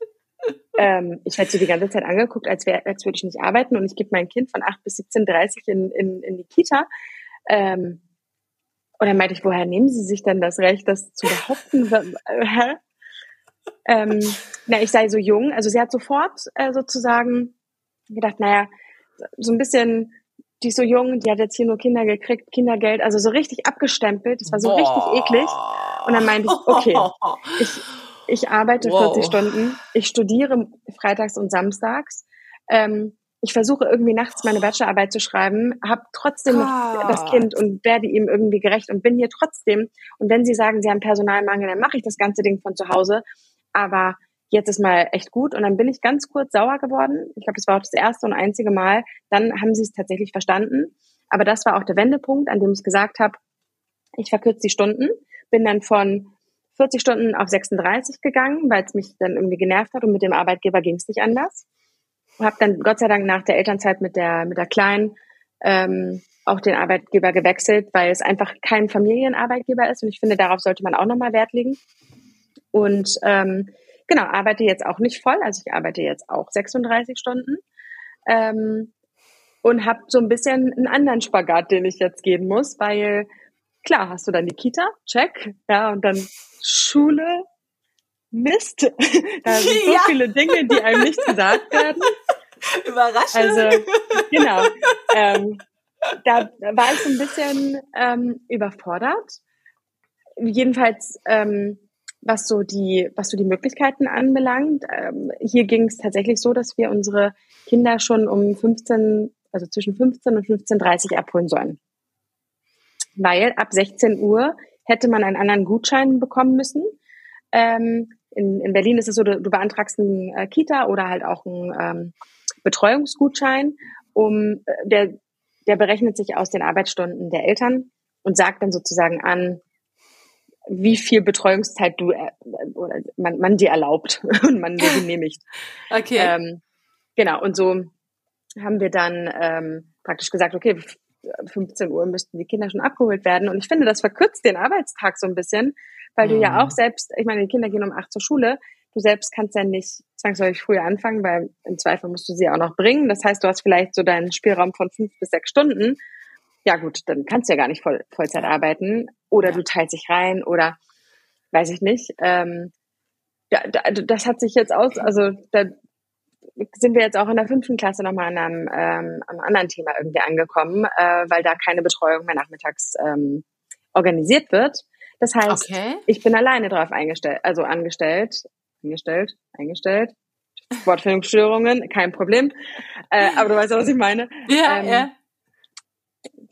*laughs* ähm, ich werde sie die ganze Zeit angeguckt, als, wär, als würde ich nicht arbeiten und ich gebe mein Kind von 8 bis 17.30 in, in, in die Kita. Ähm, und dann meinte ich, woher nehmen Sie sich denn das Recht, das zu behaupten? *laughs* ähm, na, ich sei so jung. Also sie hat sofort äh, sozusagen gedacht, naja, so ein bisschen, die ist so jung, die hat jetzt hier nur Kinder gekriegt, Kindergeld, also so richtig abgestempelt. Das war so Boah. richtig eklig. Und dann meinte ich, okay, ich, ich arbeite wow. 40 Stunden, ich studiere freitags und samstags. Ähm, ich versuche irgendwie nachts meine Bachelorarbeit zu schreiben, habe trotzdem noch das Kind und werde ihm irgendwie gerecht und bin hier trotzdem. Und wenn Sie sagen, Sie haben Personalmangel, dann mache ich das ganze Ding von zu Hause. Aber jetzt ist mal echt gut. Und dann bin ich ganz kurz sauer geworden. Ich glaube, das war auch das erste und einzige Mal. Dann haben sie es tatsächlich verstanden. Aber das war auch der Wendepunkt, an dem ich gesagt habe, ich verkürze die Stunden, bin dann von 40 Stunden auf 36 gegangen, weil es mich dann irgendwie genervt hat und mit dem Arbeitgeber ging es nicht anders. Habe dann Gott sei Dank nach der Elternzeit mit der mit der Kleinen ähm, auch den Arbeitgeber gewechselt, weil es einfach kein Familienarbeitgeber ist und ich finde, darauf sollte man auch nochmal Wert legen. Und ähm, Genau, arbeite jetzt auch nicht voll, also ich arbeite jetzt auch 36 Stunden ähm, und habe so ein bisschen einen anderen Spagat, den ich jetzt gehen muss, weil klar hast du dann die Kita, check, ja, und dann Schule, Mist, *laughs* da sind so ja. viele Dinge, die einem nicht gesagt werden. Überraschend. Also genau, ähm, da war ich so ein bisschen ähm, überfordert. Jedenfalls ähm, was so die, was so die Möglichkeiten anbelangt, ähm, hier ging es tatsächlich so, dass wir unsere Kinder schon um 15, also zwischen 15 und 15.30 Uhr abholen sollen. Weil ab 16 Uhr hätte man einen anderen Gutschein bekommen müssen. Ähm, in, in Berlin ist es so, du, du beantragst einen äh, Kita oder halt auch einen ähm, Betreuungsgutschein, um äh, der, der berechnet sich aus den Arbeitsstunden der Eltern und sagt dann sozusagen an, wie viel Betreuungszeit du äh, oder man, man dir erlaubt *laughs* und man dir genehmigt. okay. Ähm, genau, und so haben wir dann ähm, praktisch gesagt, okay, 15 Uhr müssten die Kinder schon abgeholt werden. Und ich finde, das verkürzt den Arbeitstag so ein bisschen, weil mhm. du ja mhm. auch selbst, ich meine, die Kinder gehen um acht zur Schule, du selbst kannst ja nicht zwangsläufig früher anfangen, weil im Zweifel musst du sie auch noch bringen. Das heißt, du hast vielleicht so deinen Spielraum von fünf bis sechs Stunden. Ja gut, dann kannst du ja gar nicht voll, Vollzeit arbeiten. Oder ja. du teilst dich rein oder weiß ich nicht. Ähm, ja, das hat sich jetzt aus, also da sind wir jetzt auch in der fünften Klasse nochmal an einem, ähm, einem anderen Thema irgendwie angekommen, äh, weil da keine Betreuung mehr nachmittags ähm, organisiert wird. Das heißt, okay. ich bin alleine drauf eingestellt, also angestellt, eingestellt, eingestellt. Wortfindungsstörungen, kein Problem. Äh, aber du weißt ja, was ich meine. Ja, ähm, ja.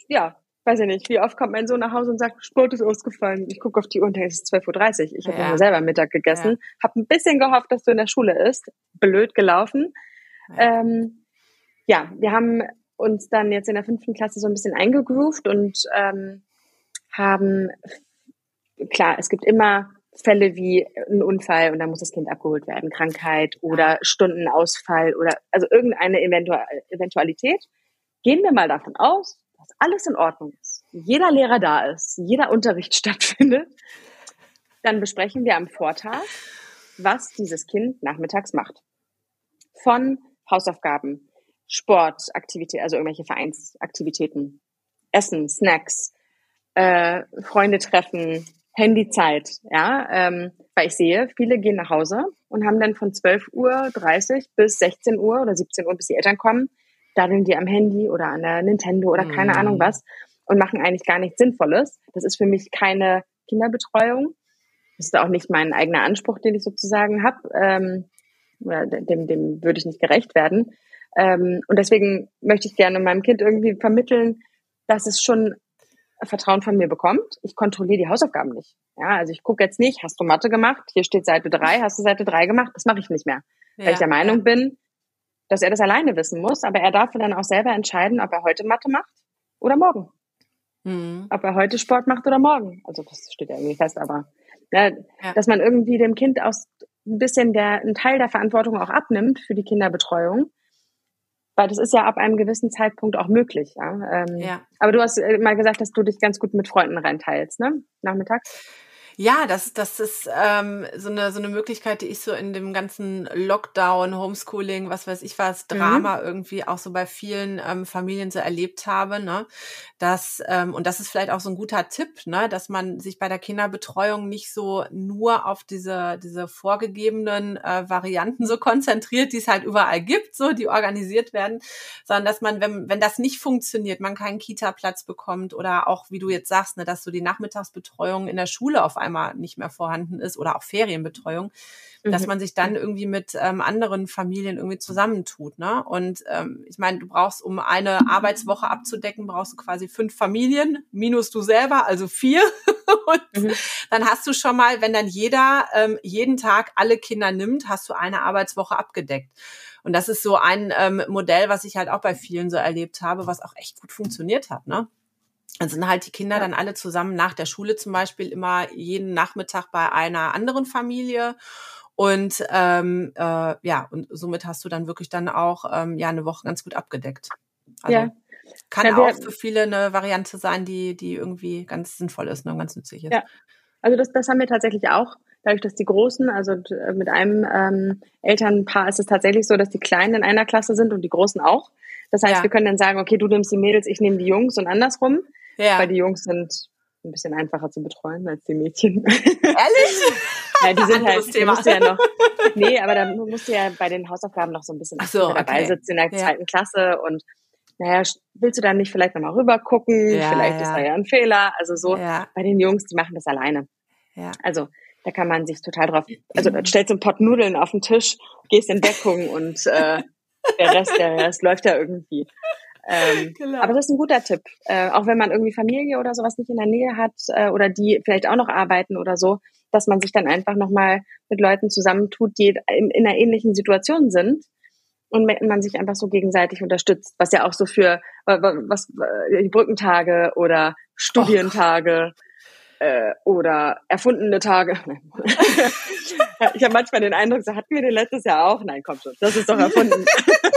Ja, weiß ich nicht, wie oft kommt mein Sohn nach Hause und sagt, Sport ist ausgefallen. Ich gucke auf die Uhr und es ist 12.30 Uhr. Ich habe ja. nur selber Mittag gegessen, ja. habe ein bisschen gehofft, dass du in der Schule ist. Blöd gelaufen. Ja. Ähm, ja, wir haben uns dann jetzt in der fünften Klasse so ein bisschen eingegroovt und ähm, haben, klar, es gibt immer Fälle wie ein Unfall und dann muss das Kind abgeholt werden, Krankheit oder Stundenausfall oder also irgendeine Eventualität. Gehen wir mal davon aus, dass alles in Ordnung ist, jeder Lehrer da ist, jeder Unterricht *laughs* stattfindet, dann besprechen wir am Vortag, was dieses Kind nachmittags macht. Von Hausaufgaben, Sportaktivitäten, also irgendwelche Vereinsaktivitäten, Essen, Snacks, äh, Freunde treffen, Handyzeit, ja, ähm, weil ich sehe, viele gehen nach Hause und haben dann von 12.30 Uhr bis 16 Uhr oder 17 Uhr, bis die Eltern kommen, daddeln die am Handy oder an der Nintendo oder keine mhm. Ahnung was und machen eigentlich gar nichts Sinnvolles. Das ist für mich keine Kinderbetreuung. Das ist auch nicht mein eigener Anspruch, den ich sozusagen habe. Ähm, dem, dem würde ich nicht gerecht werden. Ähm, und deswegen möchte ich gerne meinem Kind irgendwie vermitteln, dass es schon Vertrauen von mir bekommt. Ich kontrolliere die Hausaufgaben nicht. Ja, also ich gucke jetzt nicht, hast du Mathe gemacht? Hier steht Seite drei, hast du Seite drei gemacht? Das mache ich nicht mehr. Ja, weil ich der Meinung ja. bin, dass er das alleine wissen muss, aber er darf dann auch selber entscheiden, ob er heute Mathe macht oder morgen. Mhm. Ob er heute Sport macht oder morgen. Also das steht ja irgendwie fest, aber ja, ja. dass man irgendwie dem Kind aus ein bisschen der, einen Teil der Verantwortung auch abnimmt für die Kinderbetreuung. Weil das ist ja ab einem gewissen Zeitpunkt auch möglich. Ja? Ähm, ja. Aber du hast äh, mal gesagt, dass du dich ganz gut mit Freunden reinteilst, ne? Nachmittags. Ja, das, das ist ähm, so, eine, so eine Möglichkeit, die ich so in dem ganzen Lockdown, Homeschooling, was weiß ich was, mhm. Drama mhm. irgendwie auch so bei vielen ähm, Familien so erlebt habe. Ne? Dass, ähm, und das ist vielleicht auch so ein guter Tipp, ne? dass man sich bei der Kinderbetreuung nicht so nur auf diese, diese vorgegebenen äh, Varianten so konzentriert, die es halt überall gibt, so die organisiert werden, sondern dass man, wenn, wenn das nicht funktioniert, man keinen Kita-Platz bekommt oder auch, wie du jetzt sagst, ne, dass so die Nachmittagsbetreuung in der Schule auf einmal nicht mehr vorhanden ist oder auch Ferienbetreuung, mhm. dass man sich dann irgendwie mit ähm, anderen Familien irgendwie zusammentut. Ne? Und ähm, ich meine, du brauchst, um eine Arbeitswoche abzudecken, brauchst du quasi fünf Familien, minus du selber, also vier. *laughs* Und mhm. dann hast du schon mal, wenn dann jeder ähm, jeden Tag alle Kinder nimmt, hast du eine Arbeitswoche abgedeckt. Und das ist so ein ähm, Modell, was ich halt auch bei vielen so erlebt habe, was auch echt gut funktioniert hat. Ne? Dann sind halt die Kinder dann alle zusammen nach der Schule zum Beispiel immer jeden Nachmittag bei einer anderen Familie. Und ähm, äh, ja, und somit hast du dann wirklich dann auch ähm, ja eine Woche ganz gut abgedeckt. Also ja. kann ja, auch für viele eine Variante sein, die, die irgendwie ganz sinnvoll ist ne, und ganz nützlich ist. Ja, also das, das haben wir tatsächlich auch. Dadurch, dass die Großen, also äh, mit einem ähm, Elternpaar ist es tatsächlich so, dass die Kleinen in einer Klasse sind und die Großen auch. Das heißt, ja. wir können dann sagen, okay, du nimmst die Mädels, ich nehme die Jungs und andersrum. Ja. Weil die Jungs sind ein bisschen einfacher zu betreuen als die Mädchen. Ehrlich? *laughs* ja, die sind halt, Thema. musst du ja noch, nee, aber da musst du ja bei den Hausaufgaben noch so ein bisschen so, okay. dabei sitzen in der ja. zweiten Klasse und naja, willst du dann nicht vielleicht nochmal rüber gucken? Ja, vielleicht ja. ist da ja ein Fehler. Also so, bei den Jungs, die machen das alleine. Ja. Also Da kann man sich total drauf, also stellst du einen Pott Nudeln auf den Tisch, gehst in Deckung und äh, der Rest, der Rest läuft ja irgendwie. Ähm, *laughs* genau. Aber das ist ein guter Tipp. Äh, auch wenn man irgendwie Familie oder sowas nicht in der Nähe hat äh, oder die vielleicht auch noch arbeiten oder so, dass man sich dann einfach nochmal mit Leuten zusammentut, die in, in einer ähnlichen Situation sind und man sich einfach so gegenseitig unterstützt, was ja auch so für was die Brückentage oder Studientage oh äh, oder erfundene Tage. *laughs* *laughs* ich habe manchmal den Eindruck, so hatten wir den letztes Jahr auch. Nein, komm schon, das ist doch erfunden.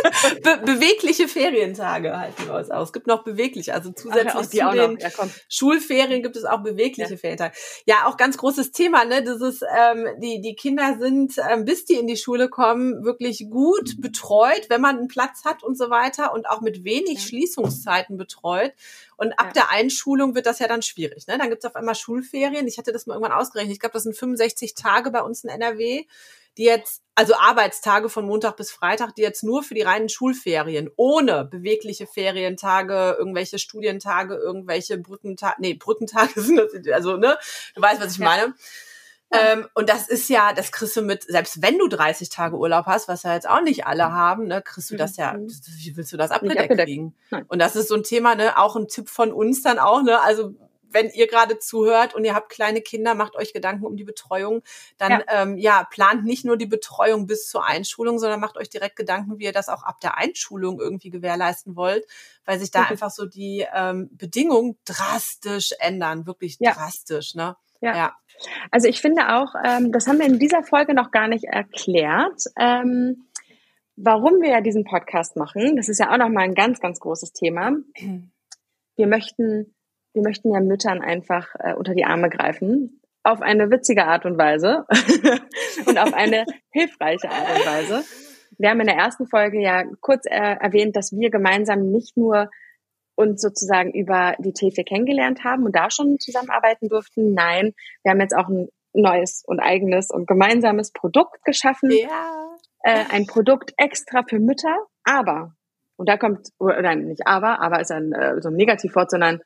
*laughs* Be bewegliche Ferientage halten wir uns aus. Es gibt noch bewegliche, also zusätzlich Ach, zu den ja, Schulferien gibt es auch bewegliche ja. Feiertage. Ja, auch ganz großes Thema, ne? Das ist, ähm, die, die Kinder sind, ähm, bis die in die Schule kommen, wirklich gut betreut, wenn man einen Platz hat und so weiter und auch mit wenig ja. Schließungszeiten betreut. Und ab ja. der Einschulung wird das ja dann schwierig. Ne? Dann gibt's auf einmal Schulferien. Ich hatte das mal irgendwann ausgerechnet. Ich glaube, das sind 65 Tage bei uns in NRW, die jetzt, also Arbeitstage von Montag bis Freitag, die jetzt nur für die reinen Schulferien, ohne bewegliche Ferientage, irgendwelche Studientage, irgendwelche Brückentage, nee, Brückentage *laughs* sind das, also, ne, du weißt, was ich meine. Ähm, und das ist ja, das kriegst du mit, selbst wenn du 30 Tage Urlaub hast, was ja jetzt auch nicht alle haben, ne, kriegst du das ja, mhm. wie willst du das abgedeckt, abgedeckt. kriegen? Nein. Und das ist so ein Thema, ne, auch ein Tipp von uns dann auch, ne, also wenn ihr gerade zuhört und ihr habt kleine Kinder, macht euch Gedanken um die Betreuung, dann ja. Ähm, ja, plant nicht nur die Betreuung bis zur Einschulung, sondern macht euch direkt Gedanken, wie ihr das auch ab der Einschulung irgendwie gewährleisten wollt, weil sich da mhm. einfach so die ähm, Bedingungen drastisch ändern, wirklich ja. drastisch, ne? Ja. ja. Also ich finde auch, ähm, das haben wir in dieser Folge noch gar nicht erklärt, ähm, warum wir ja diesen Podcast machen. Das ist ja auch nochmal ein ganz, ganz großes Thema. *clears throat* Wir möchten, wir möchten ja Müttern einfach äh, unter die Arme greifen. Auf eine witzige Art und Weise *laughs* und auf eine *laughs* hilfreiche Art und Weise. Wir haben in der ersten Folge ja kurz äh, erwähnt, dass wir gemeinsam nicht nur uns sozusagen über die TFE kennengelernt haben und da schon zusammenarbeiten durften. Nein, wir haben jetzt auch ein neues und eigenes und gemeinsames Produkt geschaffen. Ja. Äh, ein Produkt extra für Mütter, aber, und da kommt, oder nicht aber, aber ist ein äh, so ein Negativwort, sondern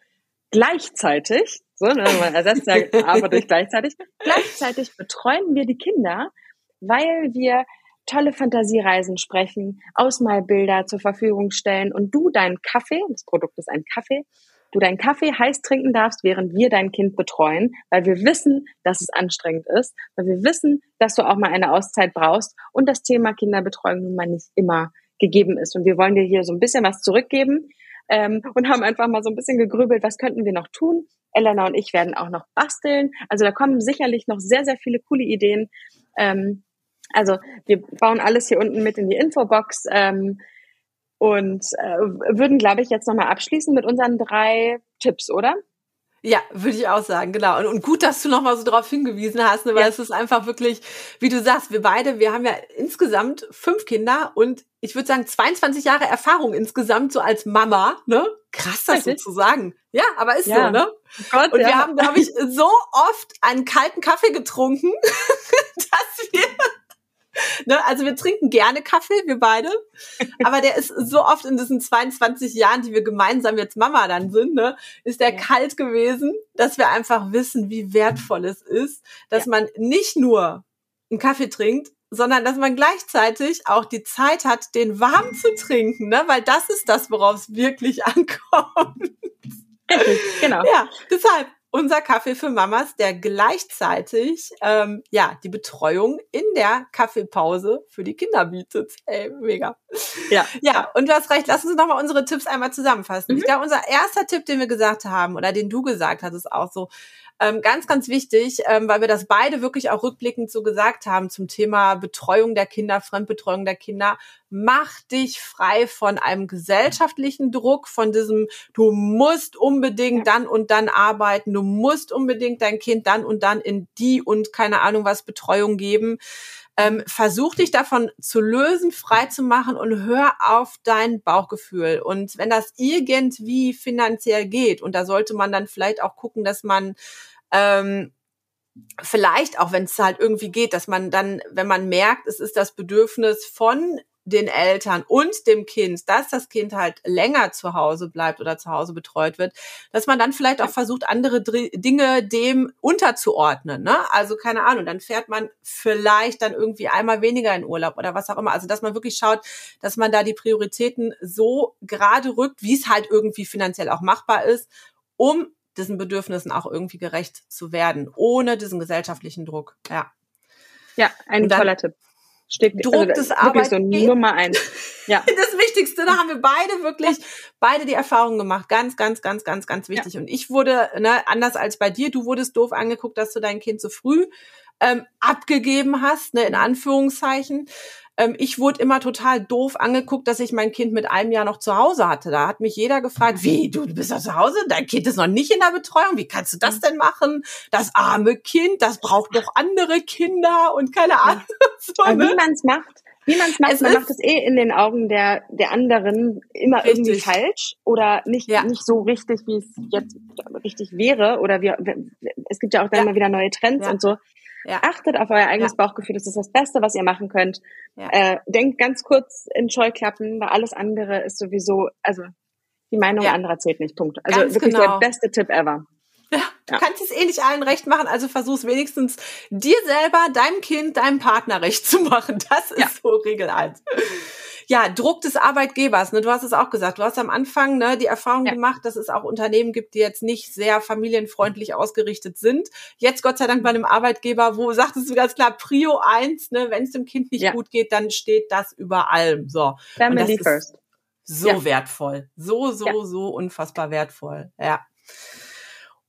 gleichzeitig, so, ne, man ersetzt ja aber durch gleichzeitig, gleichzeitig betreuen wir die Kinder, weil wir tolle Fantasiereisen sprechen, Ausmalbilder zur Verfügung stellen und du deinen Kaffee, das Produkt ist ein Kaffee, du deinen Kaffee heiß trinken darfst, während wir dein Kind betreuen, weil wir wissen, dass es anstrengend ist, weil wir wissen, dass du auch mal eine Auszeit brauchst und das Thema Kinderbetreuung nun mal nicht immer gegeben ist. Und wir wollen dir hier so ein bisschen was zurückgeben ähm, und haben einfach mal so ein bisschen gegrübelt, was könnten wir noch tun. Elena und ich werden auch noch basteln. Also da kommen sicherlich noch sehr, sehr viele coole Ideen. Ähm, also wir bauen alles hier unten mit in die Infobox ähm, und äh, würden, glaube ich, jetzt nochmal abschließen mit unseren drei Tipps, oder? Ja, würde ich auch sagen, genau. Und, und gut, dass du nochmal so darauf hingewiesen hast, ne, weil ja. es ist einfach wirklich, wie du sagst, wir beide, wir haben ja insgesamt fünf Kinder und ich würde sagen 22 Jahre Erfahrung insgesamt so als Mama, ne? Krass, das so zu sagen. Ja, aber ist ja. so, ne? Gott, und ja. wir haben, glaube ich, so oft einen kalten Kaffee getrunken, *laughs* *laughs* Ne, also wir trinken gerne Kaffee, wir beide. Aber der ist so oft in diesen 22 Jahren, die wir gemeinsam jetzt Mama dann sind, ne, ist der ja. kalt gewesen, dass wir einfach wissen, wie wertvoll es ist, dass ja. man nicht nur einen Kaffee trinkt, sondern dass man gleichzeitig auch die Zeit hat, den warm zu trinken, ne? weil das ist das, worauf es wirklich *laughs* ankommt. Genau. Ja, deshalb unser Kaffee für Mamas, der gleichzeitig ähm, ja die Betreuung in der Kaffeepause für die Kinder bietet. Ey, mega. Ja. Ja, und du hast recht, lass uns nochmal unsere Tipps einmal zusammenfassen. Mhm. Ich glaube, unser erster Tipp, den wir gesagt haben, oder den du gesagt hast, ist auch so, ähm, ganz, ganz wichtig, ähm, weil wir das beide wirklich auch rückblickend so gesagt haben zum Thema Betreuung der Kinder, Fremdbetreuung der Kinder. Mach dich frei von einem gesellschaftlichen Druck, von diesem, du musst unbedingt dann und dann arbeiten, du musst unbedingt dein Kind dann und dann in die und keine Ahnung was Betreuung geben. Ähm, versuch dich davon zu lösen, frei zu machen und hör auf dein Bauchgefühl. Und wenn das irgendwie finanziell geht, und da sollte man dann vielleicht auch gucken, dass man ähm, vielleicht, auch wenn es halt irgendwie geht, dass man dann, wenn man merkt, es ist das Bedürfnis von den Eltern und dem Kind, dass das Kind halt länger zu Hause bleibt oder zu Hause betreut wird, dass man dann vielleicht auch versucht, andere Dinge dem unterzuordnen. Ne? Also keine Ahnung, dann fährt man vielleicht dann irgendwie einmal weniger in Urlaub oder was auch immer. Also dass man wirklich schaut, dass man da die Prioritäten so gerade rückt, wie es halt irgendwie finanziell auch machbar ist, um diesen Bedürfnissen auch irgendwie gerecht zu werden, ohne diesen gesellschaftlichen Druck. Ja. Ja, ein dann, toller Tipp. Steht, Druck also, des Arbeitgebers. So Nummer eins. Ja. *laughs* Das Wichtigste, da haben wir beide wirklich, beide die Erfahrung gemacht. Ganz, ganz, ganz, ganz, ganz wichtig. Ja. Und ich wurde, ne, anders als bei dir, du wurdest doof angeguckt, dass du dein Kind so früh ähm, abgegeben hast, ne, in Anführungszeichen. Ähm, ich wurde immer total doof angeguckt, dass ich mein Kind mit einem Jahr noch zu Hause hatte. Da hat mich jeder gefragt, wie, du, du bist ja zu Hause? Dein Kind ist noch nicht in der Betreuung? Wie kannst du das denn machen? Das arme Kind, das braucht noch andere Kinder und keine Ahnung. *laughs* So, ne? Wie man es macht, wie man es macht, man macht es eh in den Augen der, der anderen immer richtig. irgendwie falsch oder nicht, ja. nicht so richtig, wie es jetzt richtig wäre. Oder wir, es gibt ja auch dann ja. immer wieder neue Trends ja. und so. Ja. Achtet auf euer eigenes ja. Bauchgefühl, das ist das Beste, was ihr machen könnt. Ja. Äh, denkt ganz kurz in Scheuklappen, weil alles andere ist sowieso, also die Meinung anderer zählt nicht. Punkt. Also ganz wirklich genau. der beste Tipp ever. Ja, du kannst es eh nicht allen recht machen, also versuch's wenigstens dir selber, deinem Kind, deinem Partner recht zu machen. Das ist so Regel eins ja, Druck des Arbeitgebers, ne, du hast es auch gesagt, du hast am Anfang ne, die Erfahrung ja. gemacht, dass es auch Unternehmen gibt, die jetzt nicht sehr familienfreundlich ausgerichtet sind. Jetzt Gott sei Dank bei einem Arbeitgeber, wo *laughs* sagtest du ganz klar, Prio eins, ne, wenn es dem Kind nicht ja. gut geht, dann steht das über allem. So. Family first. So ja. wertvoll. So, so, so unfassbar wertvoll. Ja.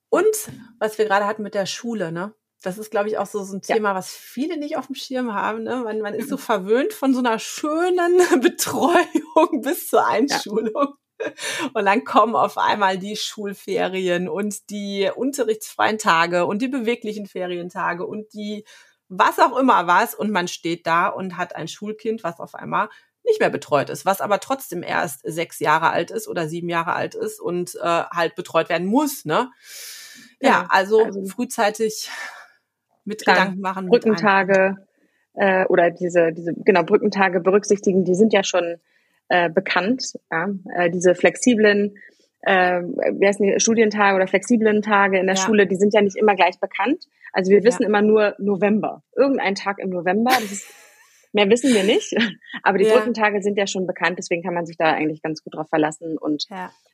Und was wir gerade hatten mit der Schule, ne? Das ist, glaube ich, auch so, so ein Thema, ja. was viele nicht auf dem Schirm haben. Ne? Man, man ist so mhm. verwöhnt von so einer schönen *laughs* Betreuung bis zur Einschulung. Ja. Und dann kommen auf einmal die Schulferien und die unterrichtsfreien Tage und die beweglichen Ferientage und die was auch immer was. Und man steht da und hat ein Schulkind, was auf einmal nicht mehr betreut ist, was aber trotzdem erst sechs Jahre alt ist oder sieben Jahre alt ist und äh, halt betreut werden muss. Ne? Ja, ja also, also frühzeitig mit Klar, Gedanken machen. Brückentage äh, oder diese, diese, genau, Brückentage berücksichtigen, die sind ja schon äh, bekannt. Ja? Äh, diese flexiblen äh, wie heißen die, Studientage oder flexiblen Tage in der ja. Schule, die sind ja nicht immer gleich bekannt. Also wir wissen ja. immer nur November. Irgendein Tag im November. Ist, mehr wissen wir nicht. *laughs* Aber die ja. Brückentage sind ja schon bekannt, deswegen kann man sich da eigentlich ganz gut drauf verlassen und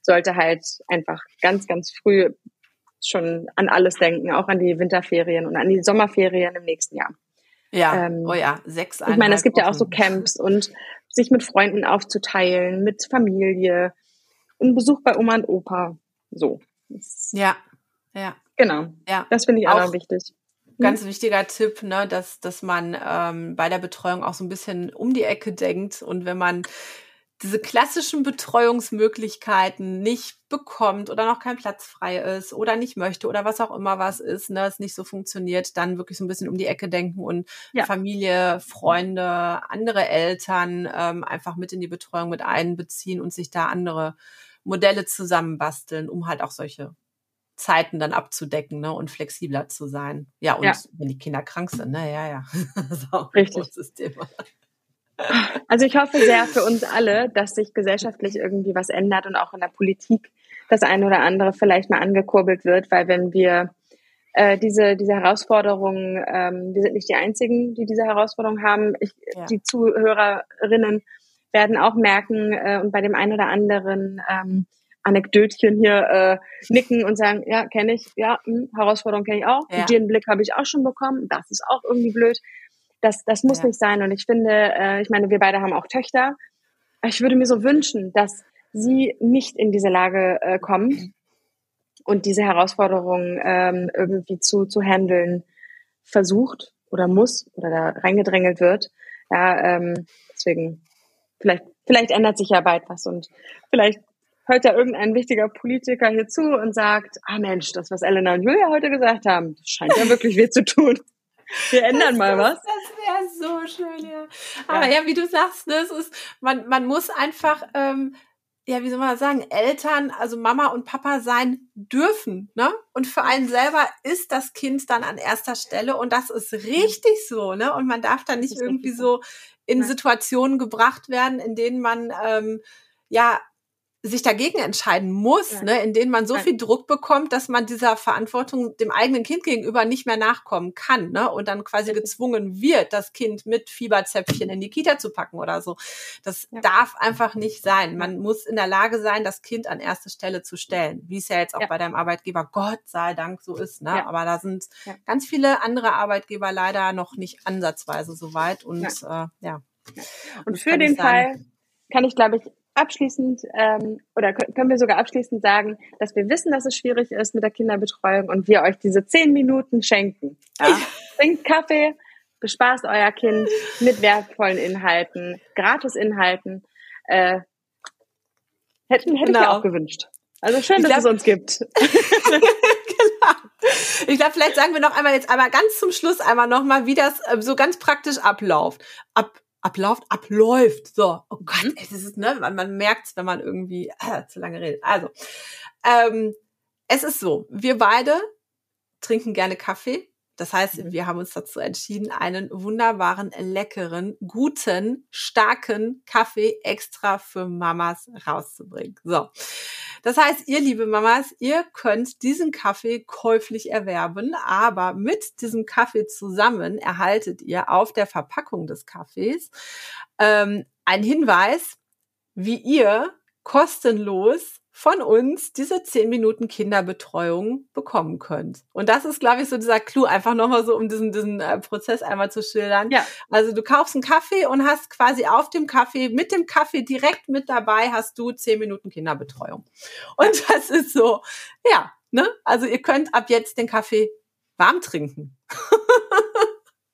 sollte halt einfach ganz, ganz früh schon an alles denken, auch an die Winterferien und an die Sommerferien im nächsten Jahr. Ja, ähm, oh ja, sechs. Ich meine, es gibt Wochen. ja auch so Camps und sich mit Freunden aufzuteilen, mit Familie, ein Besuch bei Oma und Opa, so. Ja, ja. Genau. Ja. Das finde ich auch, auch wichtig. Ganz hm? wichtiger Tipp, ne, dass, dass man ähm, bei der Betreuung auch so ein bisschen um die Ecke denkt und wenn man diese klassischen Betreuungsmöglichkeiten nicht bekommt oder noch kein Platz frei ist oder nicht möchte oder was auch immer was ist, ne, es nicht so funktioniert, dann wirklich so ein bisschen um die Ecke denken und ja. Familie, Freunde, andere Eltern ähm, einfach mit in die Betreuung mit einbeziehen und sich da andere Modelle zusammenbasteln, um halt auch solche Zeiten dann abzudecken ne, und flexibler zu sein. Ja, und ja. wenn die Kinder krank sind, ne, ja, ja. das ist auch ein Richtig. großes Thema. Also ich hoffe sehr für uns alle, dass sich gesellschaftlich irgendwie was ändert und auch in der Politik das eine oder andere vielleicht mal angekurbelt wird, weil wenn wir äh, diese, diese Herausforderungen, ähm, wir sind nicht die Einzigen, die diese Herausforderung haben. Ich, ja. Die Zuhörerinnen werden auch merken äh, und bei dem einen oder anderen ähm, Anekdötchen hier äh, nicken und sagen, ja, kenne ich, ja, mh, Herausforderung kenne ich auch, ja. den Blick habe ich auch schon bekommen, das ist auch irgendwie blöd. Das, das muss ja. nicht sein. Und ich finde, äh, ich meine, wir beide haben auch Töchter. Ich würde mir so wünschen, dass sie nicht in diese Lage äh, kommen und diese Herausforderung ähm, irgendwie zu, zu handeln versucht oder muss oder da reingedrängelt wird. Ja, ähm, deswegen, vielleicht, vielleicht ändert sich ja bald was und vielleicht hört ja irgendein wichtiger Politiker hier zu und sagt, ah Mensch, das, was Elena und Julia heute gesagt haben, scheint ja wirklich weh zu tun. Wir ändern das, mal was. Das wäre so schön, ja. Aber ja. ja, wie du sagst, ne, es ist, man, man muss einfach ähm, ja, wie soll man das sagen, Eltern, also Mama und Papa sein dürfen, ne? Und für einen selber ist das Kind dann an erster Stelle und das ist richtig so, ne? Und man darf da nicht irgendwie so in Situationen gebracht werden, in denen man ähm, ja sich dagegen entscheiden muss, ja. ne, in denen man so ja. viel Druck bekommt, dass man dieser Verantwortung dem eigenen Kind gegenüber nicht mehr nachkommen kann, ne, und dann quasi gezwungen wird, das Kind mit Fieberzäpfchen in die Kita zu packen oder so. Das ja. darf einfach nicht sein. Man muss in der Lage sein, das Kind an erste Stelle zu stellen, wie es ja jetzt auch bei deinem Arbeitgeber Gott sei Dank so ist, ne, aber da sind ganz viele andere Arbeitgeber leider noch nicht ansatzweise so weit und äh, ja. Und für den Fall kann ich, glaube ich, abschließend ähm, oder können wir sogar abschließend sagen, dass wir wissen, dass es schwierig ist mit der Kinderbetreuung und wir euch diese zehn Minuten schenken. Ja? Trinkt Kaffee, bespaßt euer Kind mit wertvollen Inhalten, Gratis-Inhalten. Äh, hätten hätte genau. ich auch gewünscht. Also schön, ich dass glaub, es uns gibt. *laughs* *laughs* genau. Ich glaube, vielleicht sagen wir noch einmal jetzt einmal ganz zum Schluss einmal nochmal, wie das äh, so ganz praktisch abläuft. Ab abläuft, abläuft. So, oh Gott, mhm. es ist, ne, man, man merkt wenn man irgendwie äh, zu lange redet. Also, ähm, es ist so, wir beide trinken gerne Kaffee. Das heißt, mhm. wir haben uns dazu entschieden, einen wunderbaren, leckeren, guten, starken Kaffee extra für Mamas rauszubringen. So. Das heißt, ihr liebe Mamas, ihr könnt diesen Kaffee käuflich erwerben, aber mit diesem Kaffee zusammen erhaltet ihr auf der Verpackung des Kaffees ähm, einen Hinweis, wie ihr kostenlos von uns diese zehn Minuten Kinderbetreuung bekommen könnt. Und das ist, glaube ich, so dieser Clou, einfach nochmal so, um diesen, diesen äh, Prozess einmal zu schildern. Ja. Also du kaufst einen Kaffee und hast quasi auf dem Kaffee, mit dem Kaffee direkt mit dabei, hast du zehn Minuten Kinderbetreuung. Und das ist so, ja, ne? Also ihr könnt ab jetzt den Kaffee warm trinken.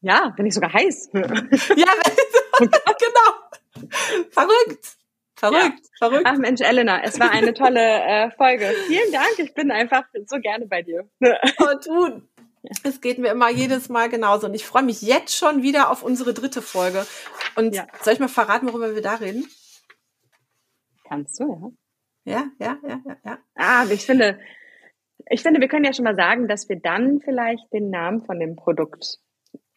ja, wenn nicht sogar heiß. *laughs* ja, *laughs* genau. Verrückt. Verrückt, ja. verrückt. Ach Mensch, Elena, es war eine tolle *laughs* äh, Folge. Vielen Dank, ich bin einfach so gerne bei dir. Und du, es geht mir immer jedes Mal genauso. Und ich freue mich jetzt schon wieder auf unsere dritte Folge. Und ja. soll ich mal verraten, worüber wir da reden? Kannst du, ja. Ja, ja, ja, ja, ja. Ah, ich finde, ich finde, wir können ja schon mal sagen, dass wir dann vielleicht den Namen von dem Produkt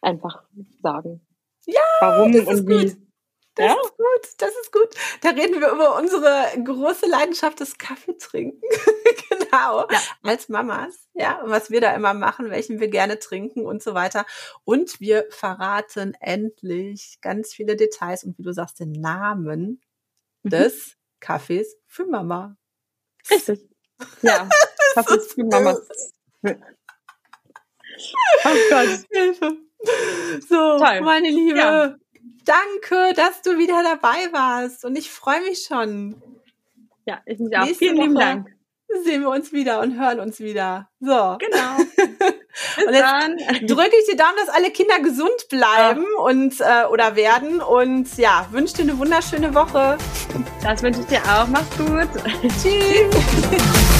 einfach sagen. Ja, warum und wie. Gut. Das ja? ist gut, das ist gut. Da reden wir über unsere große Leidenschaft des Kaffeetrinken. *laughs* genau. Ja. Als Mamas. Ja, was wir da immer machen, welchen wir gerne trinken und so weiter. Und wir verraten endlich ganz viele Details und wie du sagst, den Namen mhm. des Kaffees für Mama. Richtig. Ja, *laughs* Kaffees für Mama. oh Gott. Hilfe. So, Toll. meine Liebe. Ja. Danke, dass du wieder dabei warst. Und ich freue mich schon. Ja, ich mich auch. Nächste Vielen lieben Dank. Sehen wir uns wieder und hören uns wieder. So. Genau. *laughs* und jetzt drücke ich die Daumen, dass alle Kinder gesund bleiben ja. und äh, oder werden. Und ja, wünsche dir eine wunderschöne Woche. Das wünsche ich dir auch. Mach's gut. Tschüss. *laughs*